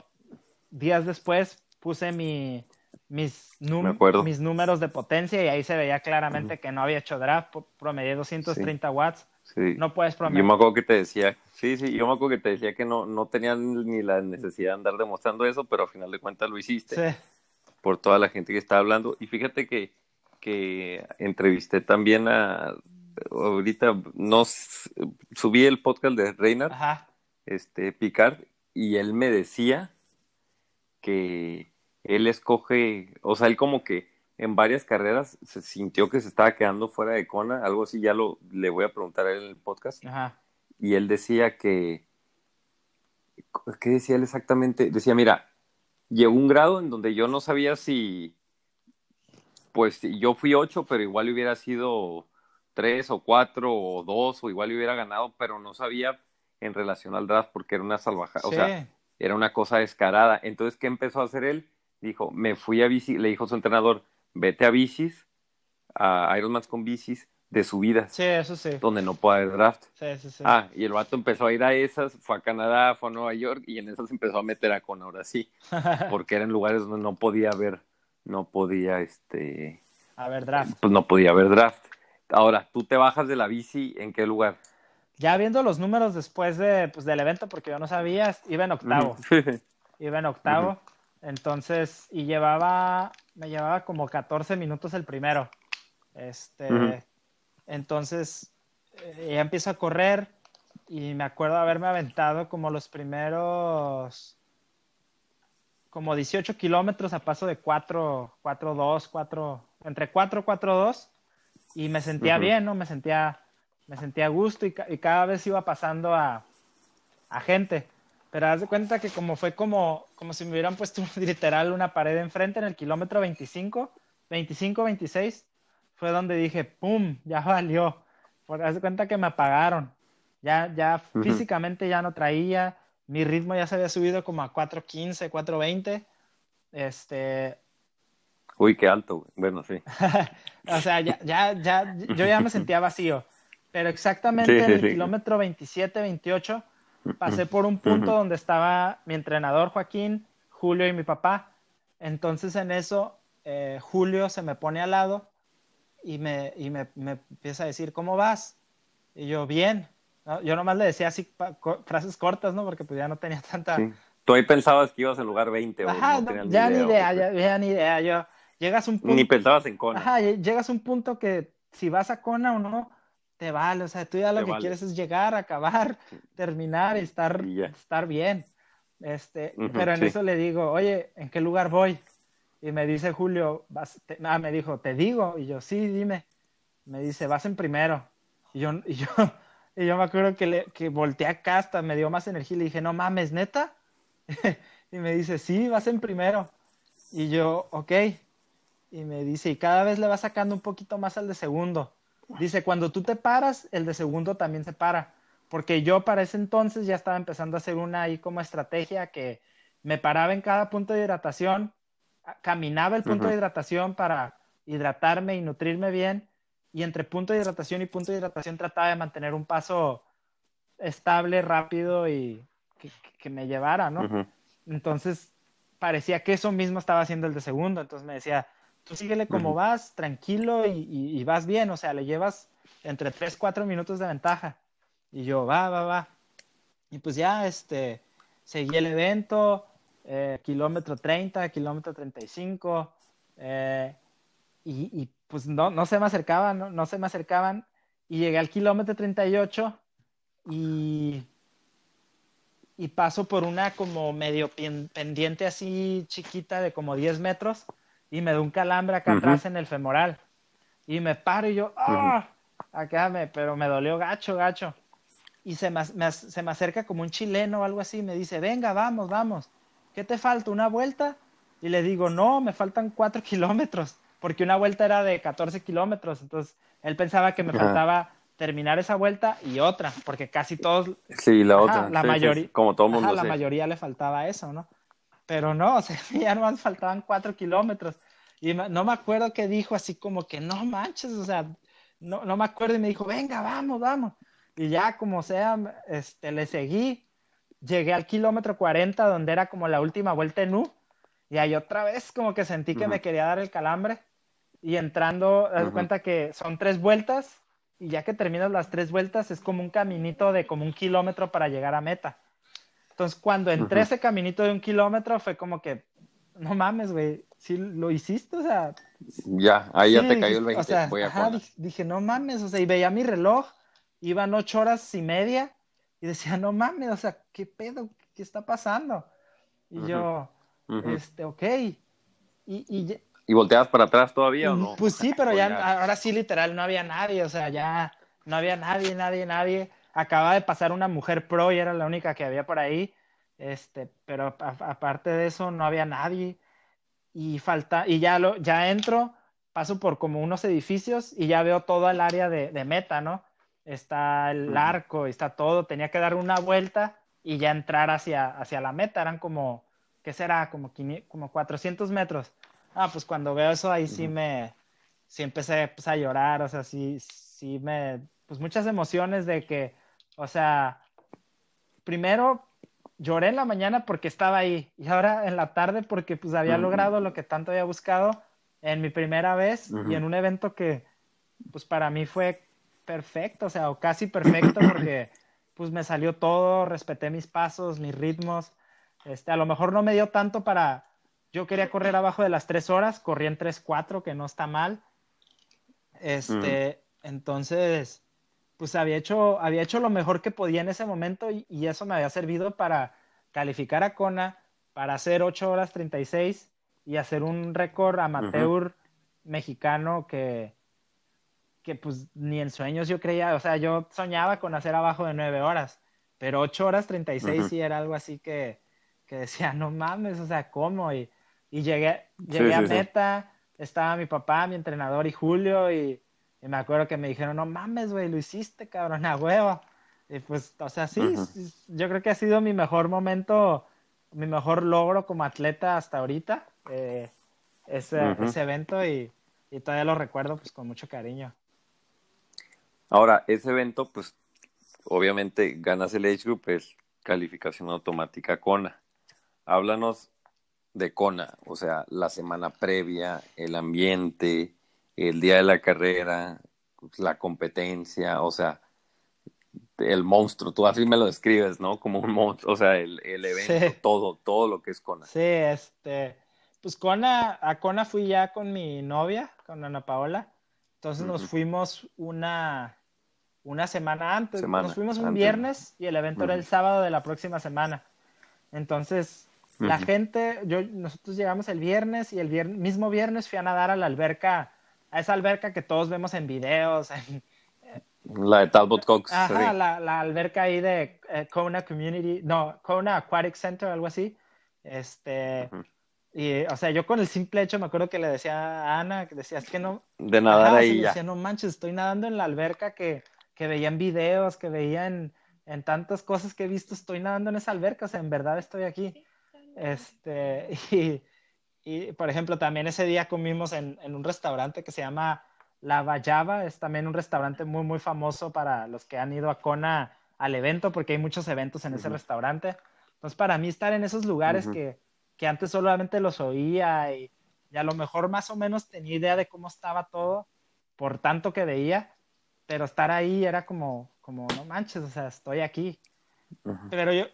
días después puse mi, mis, mis números de potencia y ahí se veía claramente que no había hecho draft, promedié 230 watts. Sí. No puedes Yo promediar. me acuerdo que te decía, sí, sí, yo me acuerdo que te decía que no, no tenían ni la necesidad de andar demostrando eso, pero al final de cuentas lo hiciste Sí. por toda la gente que está hablando. Y fíjate que, que entrevisté también a, ahorita nos subí el podcast de Reynard, Ajá. este Picard, y él me decía que él escoge, o sea, él como que en varias carreras se sintió que se estaba quedando fuera de Kona, algo así, ya lo le voy a preguntar a él en el podcast, Ajá. y él decía que, ¿qué decía él exactamente? Decía, mira, llegó un grado en donde yo no sabía si, pues yo fui ocho, pero igual hubiera sido tres o cuatro o dos, o igual hubiera ganado, pero no sabía en relación al draft porque era una salvajada, o sea, era una cosa descarada. Entonces, ¿qué empezó a hacer él? Dijo, me fui a bici, le dijo a su entrenador, vete a bicis, a Ironman con bicis de subidas, sí, eso sí. donde no puede haber draft. Sí, sí, sí. Ah, y el vato empezó a ir a esas, fue a Canadá, fue a Nueva York, y en esas empezó a meter a con ahora sí, porque eran lugares donde no podía haber, no podía, este, A ver, draft. pues no podía haber draft. Ahora, tú te bajas de la bici, ¿en qué lugar? Ya viendo los números después de, pues, del evento, porque yo no sabía, iba en octavo. Iba en octavo. Entonces, y llevaba, me llevaba como 14 minutos el primero. Este, entonces, eh, ya empiezo a correr y me acuerdo haberme aventado como los primeros, como 18 kilómetros a paso de 4, 4, 2, 4, entre 4, 4, 2 y me sentía Ujú. bien, ¿no? Me sentía, me sentía a gusto y, y cada vez iba pasando a, a gente. Pero haz de cuenta que como fue como, como si me hubieran puesto literal una pared enfrente en el kilómetro 25, 25, 26, fue donde dije, ¡pum! Ya valió. Por, haz de cuenta que me apagaron. Ya, ya Ujú. físicamente ya no traía, mi ritmo ya se había subido como a 4.15, 4.20. Este, Uy, qué alto, bueno, sí. o sea, ya, ya, ya, yo ya me sentía vacío. Pero exactamente Sí, en sí, el sí. kilómetro 27, 28, pasé por un punto donde estaba mi entrenador Joaquín, Julio y mi papá. Entonces en eso, eh, Julio se me pone al lado y me, y me, me empieza a decir, ¿cómo vas? Y yo, bien. ¿no? Yo nomás le decía así co- frases cortas, ¿no? Porque pues ya no tenía tanta... Tú ahí pensabas que ibas en lugar 20, o no no, ya ni idea, ya, ya ni idea. Yo, llegas a un punto... Ni pensabas en Kona. Ajá, lle- llegas a un punto que si vas a Kona o no, te vale. O sea, tú ya lo Te que vale. quieres es llegar, acabar, terminar y estar, Y ya. estar bien. Este, Ujú, pero en sí. eso le digo, oye, ¿en qué lugar voy? Y me dice Julio, vas, te- ah, me dijo, ¿te digo? Y yo, sí, dime. Me dice, vas en primero. Y yo, y yo, y yo me acuerdo que, le, que volteé acá hasta me dio más energía y le dije, no mames, ¿neta? y me dice, sí, vas en primero. Y yo, ok. Y me dice, y cada vez le va sacando un poquito más al de segundo. Dice, cuando tú te paras, el de segundo también se para. Porque yo para ese entonces ya estaba empezando a hacer una ahí como estrategia que me paraba en cada punto de hidratación, caminaba el punto de hidratación para hidratarme y nutrirme bien. Y entre punto de hidratación y punto de hidratación trataba de mantener un paso estable, rápido y que, que me llevara, ¿no? Entonces, parecía que eso mismo estaba haciendo el de segundo. Entonces me decía, tú síguele como vas, tranquilo y, y- y vas bien. O sea, le llevas entre 3, 4 minutos de ventaja. Y yo, va, va, va. Y pues ya, este, seguí el evento, eh, kilómetro 30, kilómetro 35. eh, y, y, pues no, no se me acercaban, ¿no? no se me acercaban. Y llegué al kilómetro 38 y y paso por una como medio pendiente así chiquita de como 10 metros y me da un calambre acá Ujú. atrás en el femoral. Y me paro y yo, ¡ah! Acá me, pero me dolió gacho, gacho. y se me, se me acerca como un chileno o algo así, me dice, venga, vamos, vamos, ¿qué te falta? ¿Una vuelta? Y le digo, no, me faltan cuatro kilómetros, porque una vuelta era de 14 kilómetros, entonces él pensaba que me faltaba terminar esa vuelta y otra, porque casi todos... Sí, la otra. La mayoría, como todo mundo. la mayoría le faltaba eso, ¿no? Pero no, o sea, ya no faltaban cuatro kilómetros. Y no me acuerdo qué dijo, así como que no manches, o sea, no, no me acuerdo y me dijo, venga, vamos, vamos. Y ya como sea, este, le seguí. Llegué al kilómetro 40, donde era como la última vuelta en U. Y ahí otra vez como que sentí que me quería dar el calambre. Y entrando, das cuenta que son tres vueltas. Y ya que terminas las tres vueltas, es como un caminito de como un kilómetro para llegar a meta. Entonces, cuando entré ese caminito de un kilómetro, fue como que, no mames, güey, sí lo hiciste, o sea. Ya, ahí ya te cayó el 20. O sea, dije, no mames, o sea, y veía mi reloj iban ocho horas y media y decía, no mames, o sea, ¿qué pedo? ¿Qué está pasando? Y yo, este, ok. Y, y, ¿Y volteabas para atrás todavía o no? Pues sí, pero ya, ahora sí, literal, no había nadie, o sea, ya no había nadie, nadie, nadie. Acaba de pasar una mujer pro y era la única que había por ahí. Este, pero aparte de eso, no había nadie. Y falta, y ya lo, ya entro, paso por como unos edificios y ya veo todo el área de, de meta, ¿no? está el arco, está todo, tenía que dar una vuelta y ya entrar hacia, hacia la meta, eran como, ¿qué será? Como, como 400 metros. Ah, pues cuando veo eso ahí sí me, sí empecé pues, a llorar, o sea, sí, sí me, pues muchas emociones de que, o sea, primero lloré en la mañana porque estaba ahí y ahora en la tarde porque pues había logrado lo que tanto había buscado en mi primera vez y en un evento que pues para mí fue perfecto, o sea, o casi perfecto porque pues me salió todo, respeté mis pasos, mis ritmos. Este, a lo mejor no me dio tanto para, yo quería correr abajo de las tres horas, corrí en tres, cuatro, que no está mal. Este, entonces, pues había hecho, había hecho lo mejor que podía en ese momento y, eso me había servido para calificar a Kona, para hacer 8 horas 36 y hacer un récord amateur mexicano que, que pues ni en sueños yo creía, o sea, yo soñaba con hacer abajo de nueve horas, pero ocho horas treinta y seis sí era algo así que, que decía, no mames, o sea, ¿cómo? Y, y llegué, llegué a meta, estaba mi papá, mi entrenador y Julio, y, me acuerdo que me dijeron, no mames, güey, lo hiciste, cabrón, a huevo. Y pues, o sea, sí, yo creo que ha sido mi mejor momento, mi mejor logro como atleta hasta ahorita, eh, ese, ese evento, y, y todavía lo recuerdo pues con mucho cariño. Ahora, ese evento, pues obviamente ganas el Age Group, es calificación automática Kona. Háblanos de Kona, o sea, la semana previa, el ambiente, el día de la carrera, la competencia, o sea, el monstruo, tú así me lo describes, ¿no? Como un monstruo, o sea, el, evento, todo, todo lo que es Kona. Sí, este, pues Kona, a Kona fui ya con mi novia, con Ana Paola, entonces nos fuimos una, una semana antes. Nos fuimos un viernes y el evento era el sábado de la próxima semana. Entonces, la gente, yo, nosotros llegamos el viernes y el mismo viernes fui a nadar a la alberca, a esa alberca que todos vemos en videos. la de Talbot Cox. Ajá, la, alberca ahí de eh, Kona Community, no, Kona Aquatic Center, algo así. Este, y, o sea, yo con el simple hecho me acuerdo que le decía a Ana, que decía, es que no. De nadar ahí ya. Decía, no manches, estoy nadando en la alberca que que veían videos, que veían en tantas cosas que he visto, estoy nadando en esa alberca, o sea, en verdad estoy aquí. Este, y, y por ejemplo, también ese día comimos en, en, un restaurante que se llama La Vallava, es también un restaurante muy, muy famoso para los que han ido a Kona al evento, porque hay muchos eventos en ese restaurante. Entonces, para mí estar en esos lugares que, que, antes solamente los oía y, y a lo mejor más o menos tenía idea de cómo estaba todo, por tanto que veía, pero estar ahí era como, como, no manches, o sea, estoy aquí. Pero yo...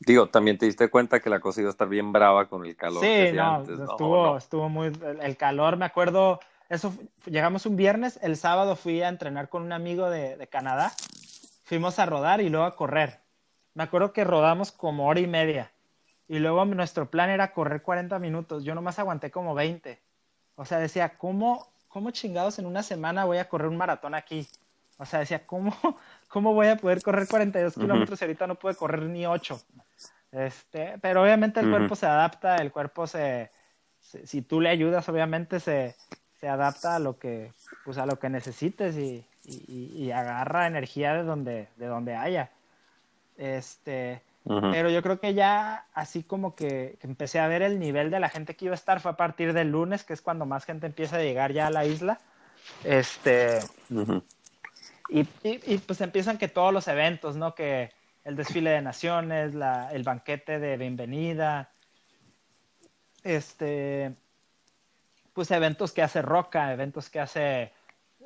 Digo, también te diste cuenta que la cosa iba a estar bien brava con el calor. Sí, no, estuvo, estuvo muy, el calor, me acuerdo, eso, llegamos un viernes, el sábado fui a entrenar con un amigo de, de Canadá, fuimos a rodar y luego a correr. Me acuerdo que rodamos como hora y media. Y luego nuestro plan era correr 40 minutos. Yo nomás aguanté como 20. O sea, decía, ¿cómo, cómo chingados en una semana voy a correr un maratón aquí? O sea, decía, ¿cómo, cómo voy a poder correr 42 kilómetros y ahorita no puedo correr ni 8? Este, pero obviamente el cuerpo se adapta, el cuerpo se, si tú le ayudas, obviamente se, se adapta a lo que, pues a lo que necesites y, y, agarra energía de donde, de donde haya. Este, pero yo creo que ya así como que, empecé a ver el nivel de la gente que iba a estar fue a partir del lunes, que es cuando más gente empieza a llegar ya a la isla. Este, y, y, pues empiezan que todos los eventos, ¿no? Que el desfile de naciones, la, el banquete de bienvenida, este, pues eventos que hace Roca, eventos que hace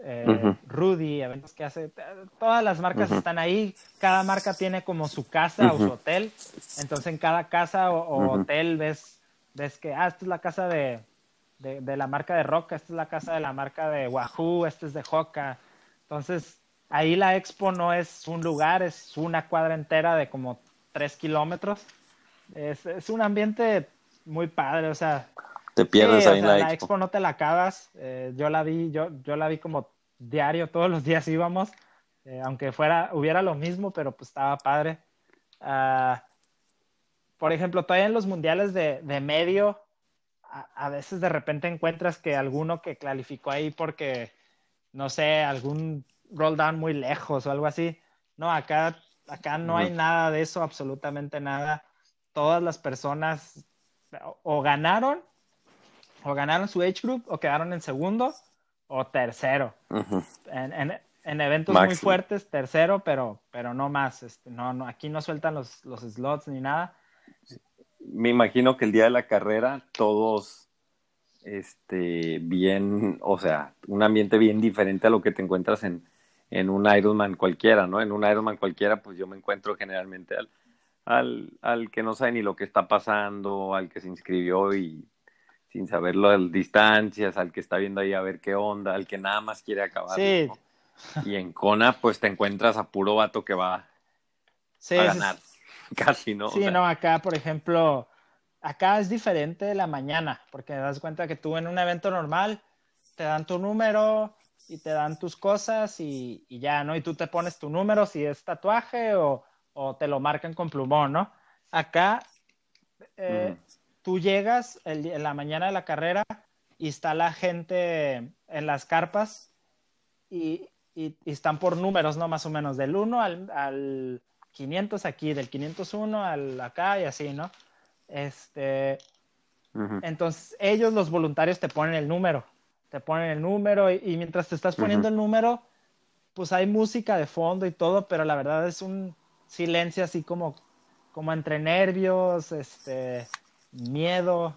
eh, Rudy, eventos que hace, todas las marcas están ahí, cada marca tiene como su casa o su hotel, entonces en cada casa o, hotel ves, ves que, ah, esta es la casa de, de, la marca de Roca, esta es la casa de la marca de Wahoo, este es de Hoka, entonces ahí la expo no es un lugar, es una cuadra entera de como tres kilómetros, es, es un ambiente muy padre, o sea, te pierdes ahí en la, la expo. no te la acabas. Eh, yo la vi, yo, yo la vi como diario, todos los días íbamos, eh, aunque fuera, hubiera lo mismo, pero pues estaba padre. Ah, por ejemplo, todavía en los mundiales de, de medio, a, veces de repente encuentras que alguno que clarificó ahí porque, no sé, algún roll down muy lejos o algo así. No, acá, acá no hay nada de eso, absolutamente nada. Todas las personas o ganaron o ganaron su age group o quedaron en segundo o tercero. en, eventos muy fuertes, tercero, pero, pero no más. Este, no, no, aquí no sueltan los, los slots ni nada. Me imagino que el día de la carrera todos este bien, o sea, un ambiente bien diferente a lo que te encuentras en, en un Ironman cualquiera, ¿no? En un Ironman cualquiera, pues yo me encuentro generalmente al, al, al que no sabe ni lo que está pasando, al que se inscribió y sin saberlo de distancias, al que está viendo ahí a ver qué onda, al que nada más quiere acabar. Sí. Y en Kona, pues te encuentras a puro vato que va a ganar. Casi, ¿no? Sí, no, acá, por ejemplo, acá es diferente de la mañana, porque te das cuenta que tú en un evento normal te dan tu número y te dan tus cosas y, ya, ¿no? Y tú te pones tu número si es tatuaje o, o te lo marcan con plumón, ¿no? Acá eh, tú llegas en la mañana de la carrera y está la gente en las carpas y, están por números, ¿no? Más o menos, del 1 al, al 500 aquí, del 501 al acá y así, ¿no? Este, Entonces, ellos, los voluntarios, te ponen el número, te ponen el número y, mientras te estás poniendo el número, pues hay música de fondo y todo, pero la verdad es un silencio así como, como entre nervios, este, miedo.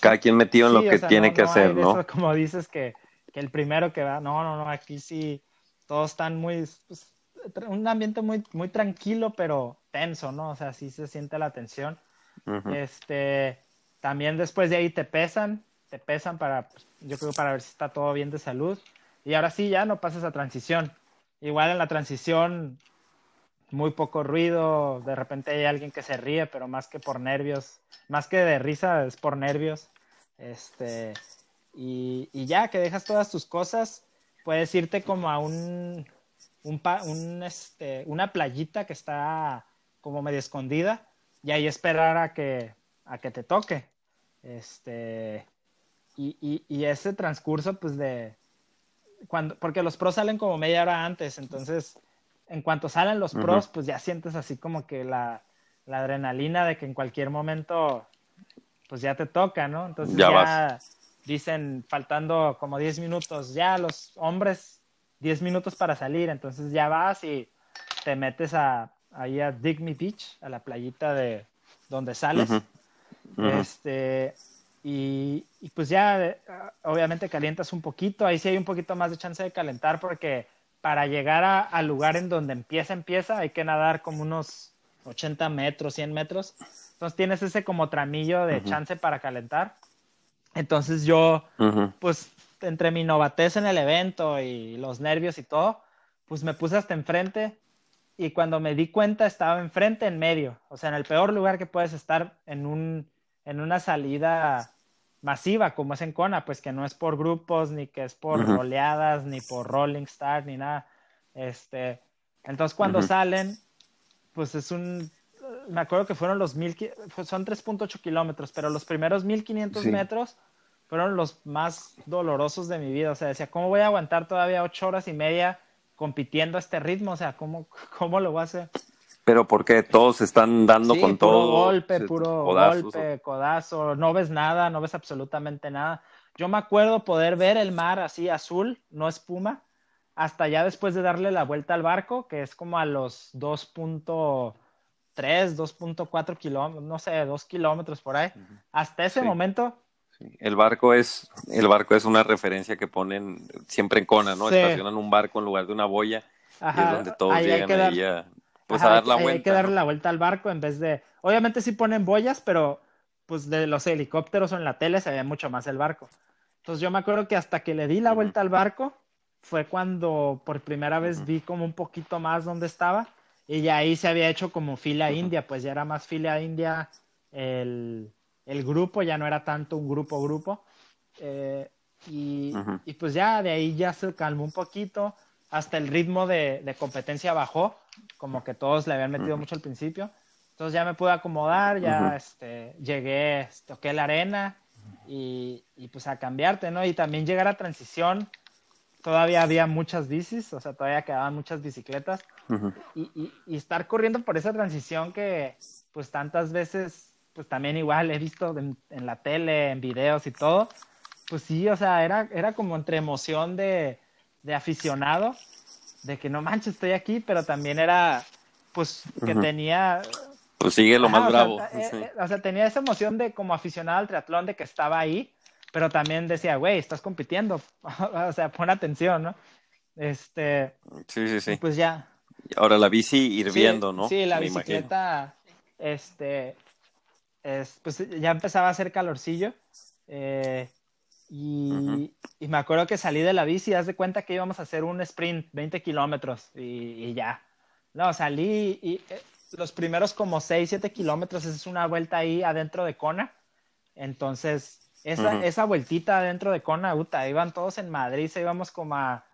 Cada quien metido en lo que tiene que hacer, ¿no? como dices que, el primero que va, no, no, no, aquí sí todos están muy, pues, un ambiente muy, muy tranquilo, pero tenso, ¿no? O sea, sí se siente la tensión. Este, también después de ahí te pesan, te pesan para, pues, yo creo para ver si está todo bien de salud. Y ahora sí, ya no pasas a transición. Igual en la transición muy poco ruido, de repente hay alguien que se ríe, pero más que por nervios, más que de risa es por nervios. Este, y, ya que dejas todas tus cosas, puedes irte como a un, un, este, una playita que está como medio escondida y ahí esperar a que, a que te toque. Este, y, y, y ese transcurso, pues de, cuando, porque los pros salen como media hora antes, entonces en cuanto salen los pros, pues ya sientes así como que la, adrenalina de que en cualquier momento, pues ya te toca, ¿no? Entonces ya, dicen, faltando como 10 minutos, ya los hombres, 10 minutos para salir, entonces ya vas y te metes a, ahí a Dig Me Beach, a la playita de donde sales. Este, y, y, pues ya, obviamente calientas un poquito, ahí sí hay un poquito más de chance de calentar porque para llegar al lugar en donde empieza, empieza, hay que nadar como unos 80 metros, 100 metros. Entonces tienes ese como tramillo de chance para calentar. Entonces yo, pues entre mi novatez en el evento y los nervios y todo, pues me puse hasta enfrente y cuando me di cuenta estaba enfrente en medio, o sea, en el peor lugar que puedes estar en, un, en una salida masiva como es en Kona, pues que no es por grupos, ni que es por oleadas, ni por Rolling Star, ni nada. Este, entonces cuando salen, pues es un, me acuerdo que fueron los mil, pues son 3.8 kilómetros, pero los primeros 1500 Sí. metros fueron los más dolorosos de mi vida. O sea, decía, ¿cómo voy a aguantar todavía ocho horas y media compitiendo a este ritmo? O sea, ¿cómo, cómo lo voy a hacer? Pero porque todos están dando Sí, con puro todo. golpe, se- puro codazos, golpe, codazo, no ves nada, no ves absolutamente nada. Yo me acuerdo poder ver el mar así azul, no espuma, hasta ya después de darle la vuelta al barco, que es como a los 2.3, 2.4 kilómetros, no sé, 2 kilómetros por ahí. Hasta ese Sí. momento, Sí, El barco es, el barco es una referencia que ponen siempre en Kona, ¿no? Estacionan un barco en lugar de una boya y es ajá, donde todos ahí llegan ahí a, pues Ajá, a dar la hay- vuelta. Hay que darle ¿no? la vuelta al barco en vez de. Obviamente sí ponen boyas, pero pues de los helicópteros o en la tele se ve mucho más el barco. Entonces yo me acuerdo que hasta que le di la vuelta al barco fue cuando por primera vez vi como un poquito más dónde estaba y ya ahí se había hecho como fila india, pues ya era más fila india el, el grupo, ya no era tanto un grupo grupo. Eh, y, y pues ya de ahí ya se calmó un poquito, hasta el ritmo de, de competencia bajó, como que todos le habían metido mucho al principio. Entonces ya me pude acomodar, ya Ujú. este, llegué, toqué la arena y, y pues a cambiarte, ¿no? Y también llegar a transición, todavía había muchas bicis, o sea, todavía quedaban muchas bicicletas Ujú. y, y- y estar corriendo por esa transición que pues tantas veces, pues también igual he visto en, en la tele, en videos y todo, pues sí, o sea, era, era como entre emoción de, de aficionado, de que no manches, estoy aquí, pero también era, pues, que tenía... Pues sigue lo Ajá, más o bravo. eh, sí. eh, o sea, tenía esa emoción de como aficionado al triatlón de que estaba ahí, pero también decía, güey, estás compitiendo, o sea, pon atención, ¿no? Este, sí, sí, sí. pues ya, Ahora la bici hirviendo, sí, ¿no? Sí, la Me imagino. bicicleta, este, es, pues ya empezaba a hacer calorcillo. eh, y, Ujú. y me acuerdo que salí de la bici, haz de cuenta que íbamos a hacer un sprint, 20 kilómetros, y, y ya. No, salí y eh, los primeros como 6, 7 kilómetros es una vuelta ahí adentro de Kona. Entonces, esa, Ujú. esa vueltita adentro de Kona, puta, iban todos en Madrid, se íbamos como a,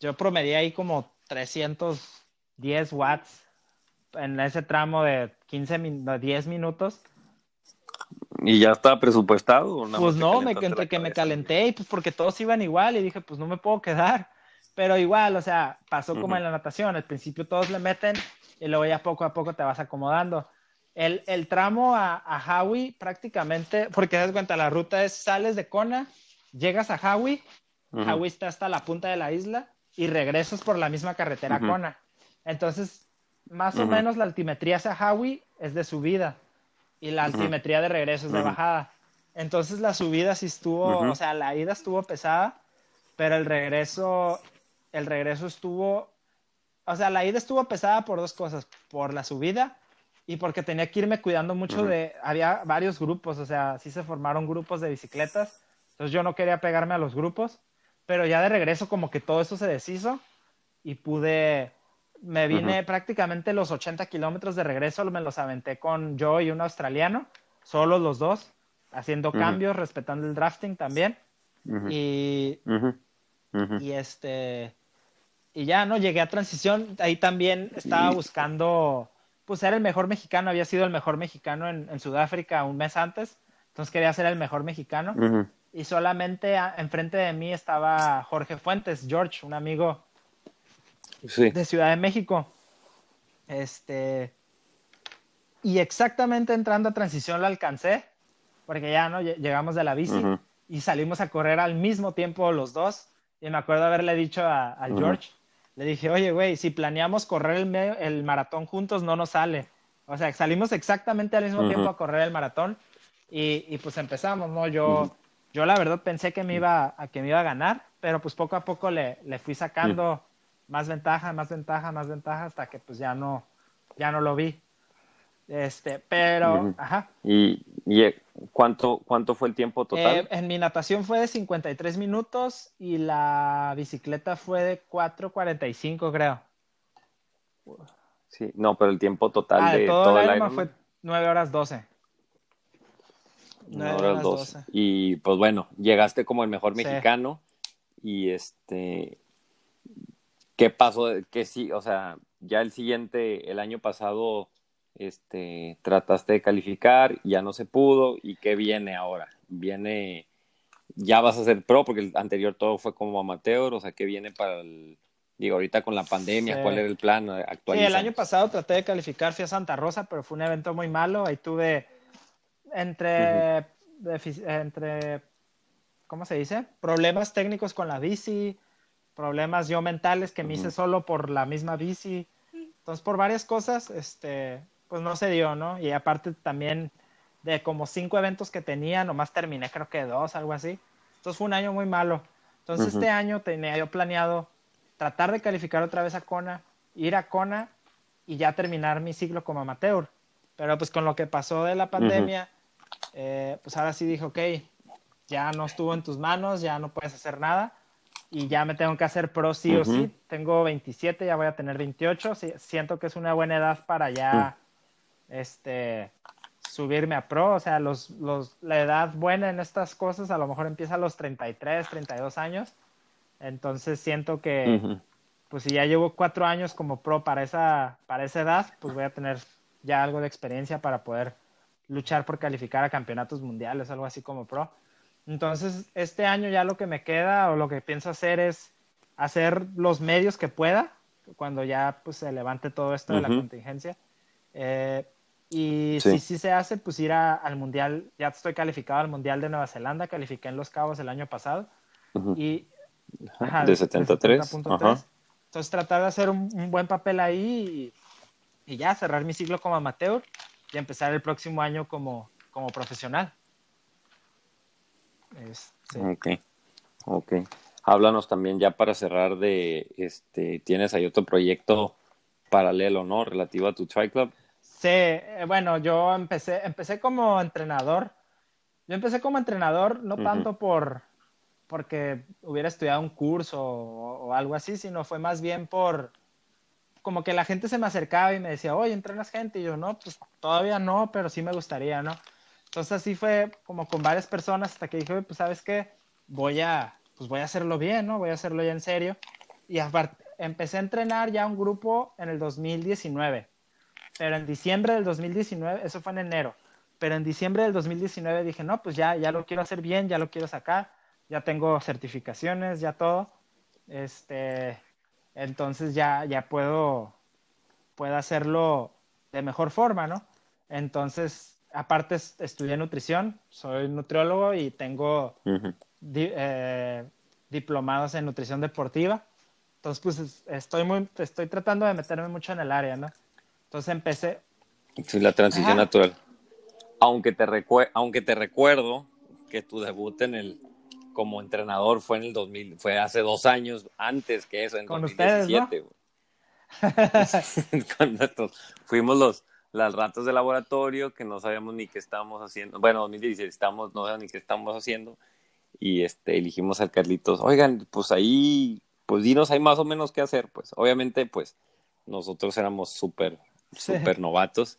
yo promedié ahí como 310 watts en ese tramo de 15 min- de 10 minutos. ¿Y ya está presupuestado? Pues te no, me, entre que me calenté y pues porque todos iban igual y dije, pues no me puedo quedar. Pero igual, o sea, pasó como en la natación. Al principio todos le meten y luego ya poco a poco te vas acomodando. El, el tramo a, a Hawi prácticamente, porque das cuenta, la ruta es sales de Kona, llegas a Hawi, Ujú. Hawi está hasta la punta de la isla y regresas por la misma carretera a. Kona. Entonces, más o menos la altimetría hacia Hawi es de subida y la altimetría de regreso es de bajada. Entonces la subida sí estuvo, o sea, la ida estuvo pesada, pero el regreso, el regreso estuvo, o sea, la ida estuvo pesada por dos cosas, por la subida y porque tenía que irme cuidando mucho Ujú. de, había varios grupos, o sea, sí se formaron grupos de bicicletas, entonces yo no quería pegarme a los grupos, pero ya de regreso como que todo eso se deshizo y pude, me vine prácticamente los 80 kilómetros de regreso, me los aventé con yo y un australiano, solo los dos, haciendo cambios, respetando el drafting también. Y, y este, y ya, ¿no? Llegué a transición, ahí también estaba buscando, pues era el mejor mexicano, había sido el mejor mexicano en, en Sudáfrica un mes antes, entonces quería ser el mejor mexicano. Y solamente a- enfrente de mí estaba Jorge Fuentes, George, un amigo Sí. de Ciudad de México. Este. Y exactamente entrando a transición lo alcancé, porque ya no Lle- llegamos de la bici Ujú. y salimos a correr al mismo tiempo los dos. Y me acuerdo haberle dicho a, a. George, le dije, oye, güey, si planeamos correr el, el maratón juntos, no nos sale. O sea, salimos exactamente al mismo Ujú. tiempo a correr el maratón y, y pues empezamos, ¿no? Yo, yo la verdad pensé que me iba a, que me iba a ganar, pero pues poco a poco le, le fui sacando más ventaja, más ventaja, más ventaja hasta que pues ya no, ya no lo vi. Este, pero, ajá. ¿Y, y, eh, cuánto, cuánto fue el tiempo total? Eh, en mi natación fue de 53 minutos y la bicicleta fue de 4.45, creo. sí, no, pero el tiempo total ah, de todo, todo el Ironman fue 9 horas 12. Una Nueve hora horas 12. 12. Y pues bueno, llegaste como el mejor Sí. mexicano y este ¿qué pasó? Que sí, o sea, ya el siguiente, el año pasado, este, trataste de calificar, ya no se pudo, ¿y qué viene ahora? Viene, ya vas a ser pro, porque el anterior todo fue como amateur, o sea, ¿qué viene para el, digo, ahorita con la pandemia, cuál era el plan actual? Sí, el año pasado traté de calificar, fui a Santa Rosa, pero fue un evento muy malo, ahí tuve entre, entre, ¿cómo se dice? Problemas técnicos con la bici, problemas yo mentales que me hice solo por la misma bici. Entonces, por varias cosas, este, pues no se dio, ¿no? Y aparte también de como cinco eventos que tenía, nomás terminé creo que dos, algo así. Entonces fue un año muy malo. Entonces este año tenía yo planeado tratar de calificar otra vez a Kona, ir a Kona y ya terminar mi ciclo como amateur. Pero pues con lo que pasó de la pandemia, eh, pues ahora sí dije, ok, ya no estuvo en tus manos, ya no puedes hacer nada y ya me tengo que hacer pro sí o sí. Tengo 27, ya voy a tener 28. siento que es una buena edad para ya este, subirme a pro. O sea, los, los, la edad buena en estas cosas a lo mejor empieza a los 33, 32 años. Entonces siento que, pues si ya llevo cuatro años como pro para esa, para esa edad, pues voy a tener ya algo de experiencia para poder luchar por calificar a campeonatos mundiales, algo así como pro. Entonces, este año ya lo que me queda o lo que pienso hacer es hacer los medios que pueda cuando ya pues, se levante todo esto de la contingencia. Eh, y si sí se hace, pues ir al Mundial, ya estoy calificado al Mundial de Nueva Zelanda, califiqué en Los Cabos el año pasado. y, de 73. Entonces tratar de hacer un, buen papel ahí y, ya cerrar mi ciclo como amateur y empezar el próximo año como, como profesional. Este... Ok, ok. Háblanos también ya para cerrar de, este, tienes ahí otro proyecto paralelo, ¿no? Relativo a tu Tri Club. Sí, eh, bueno, yo empecé, empecé como entrenador. Yo empecé como entrenador no tanto por porque hubiera estudiado un curso o, o, algo así, sino fue más bien por como que la gente se me acercaba y me decía, oye, entrenas gente, y yo, no, pues todavía no, pero sí me gustaría, ¿no? Entonces así fue como con varias personas hasta que dije, pues sabes qué, voy a, pues voy a hacerlo bien, ¿no? Voy a hacerlo ya en serio. Y empecé a entrenar ya un grupo en el 2019. Pero en diciembre del 2019, eso fue en enero. Pero en diciembre del 2019 dije, no, pues ya, ya lo quiero hacer bien, ya lo quiero sacar, ya tengo certificaciones, ya todo. Este, entonces ya, ya puedo, puedo hacerlo de mejor forma, ¿no? Entonces aparte estudié nutrición, soy nutriólogo y tengo eh, diplomados en nutrición deportiva. Entonces, pues estoy muy, estoy tratando de meterme mucho en el área, ¿no? Entonces empecé. Sí, la transición natural. Aunque te, aunque te recuerdo que tu debut en el como entrenador fue en el 2000, fue hace dos años antes que eso, en Con 2017. Ustedes, ¿no? fuimos los, las ratas de laboratorio que no sabíamos ni qué estábamos haciendo. Bueno, 2016 estamos, no sabemos ni qué estamos haciendo. Y este, elegimos al Carlitos. Oigan, pues ahí, pues dinos hay más o menos qué hacer. Pues obviamente, pues nosotros éramos súper, súper novatos.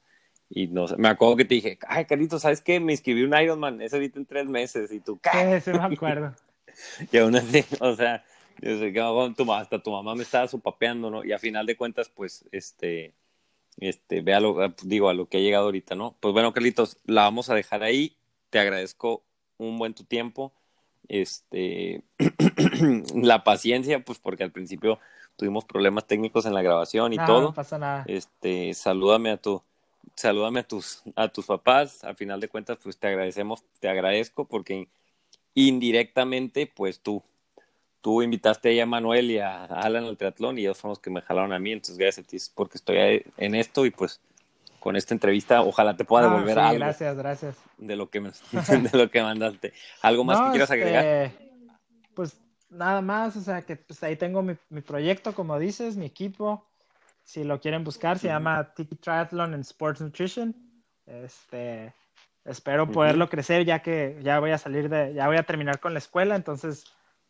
Y nos, me acuerdo que te dije, ay, Carlitos, ¿sabes qué? Me inscribí un Ironman, ese ahorita en tres meses. Y tú, ¿qué? Sí, me acuerdo. y aún así, o sea, yo sé que hasta tu mamá me estaba supapeando, ¿no? Y a final de cuentas, pues, este, este, vea lo, ah, digo, a lo que ha llegado ahorita, ¿no? Pues bueno, Carlitos, la vamos a dejar ahí. Te agradezco un buen tu tiempo. Este, la paciencia, pues porque al principio tuvimos problemas técnicos en la grabación y todo. No pasa nada. Este, salúdame a tu, salúdame a tus, a tus papás. Al final de cuentas, pues te agradecemos, te agradezco porque indirectamente, pues tú tú invitaste a Manuel y a Alan al triatlón y ellos fueron los que me jalaron a mí, entonces gracias a ti porque estoy en esto y pues con esta entrevista ojalá te pueda devolver algo. Gracias, gracias. De lo que me, de lo que mandaste. ¿Algo más que quieras agregar? Este, pues nada más, o sea que pues, ahí tengo mi, proyecto, como dices, mi equipo. Si lo quieren buscar, se llama Tiki Triathlon and Sports Nutrition. Este, espero poderlo crecer ya que ya voy a salir de, ya voy a terminar con la escuela, entonces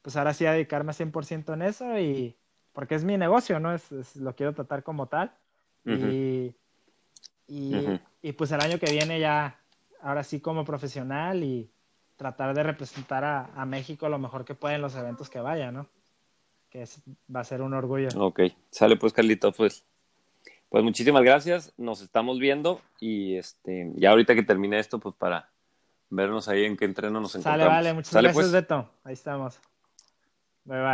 pues ahora sí a dedicarme 100% en eso y porque es mi negocio, ¿no? Es, lo quiero tratar como tal. y, y, pues el año que viene ya, ahora sí como profesional y tratar de representar a, México lo mejor que pueda en los eventos que vaya, ¿no? que es- va a ser un orgullo. Ok, sale pues Carlito, pues. Pues muchísimas gracias, nos estamos viendo y este, ya ahorita que termine esto, pues para vernos ahí en qué entreno nos Sale, encontramos. vale, muchas Sale, gracias, pues. Beto. Ahí estamos. Bye, bye.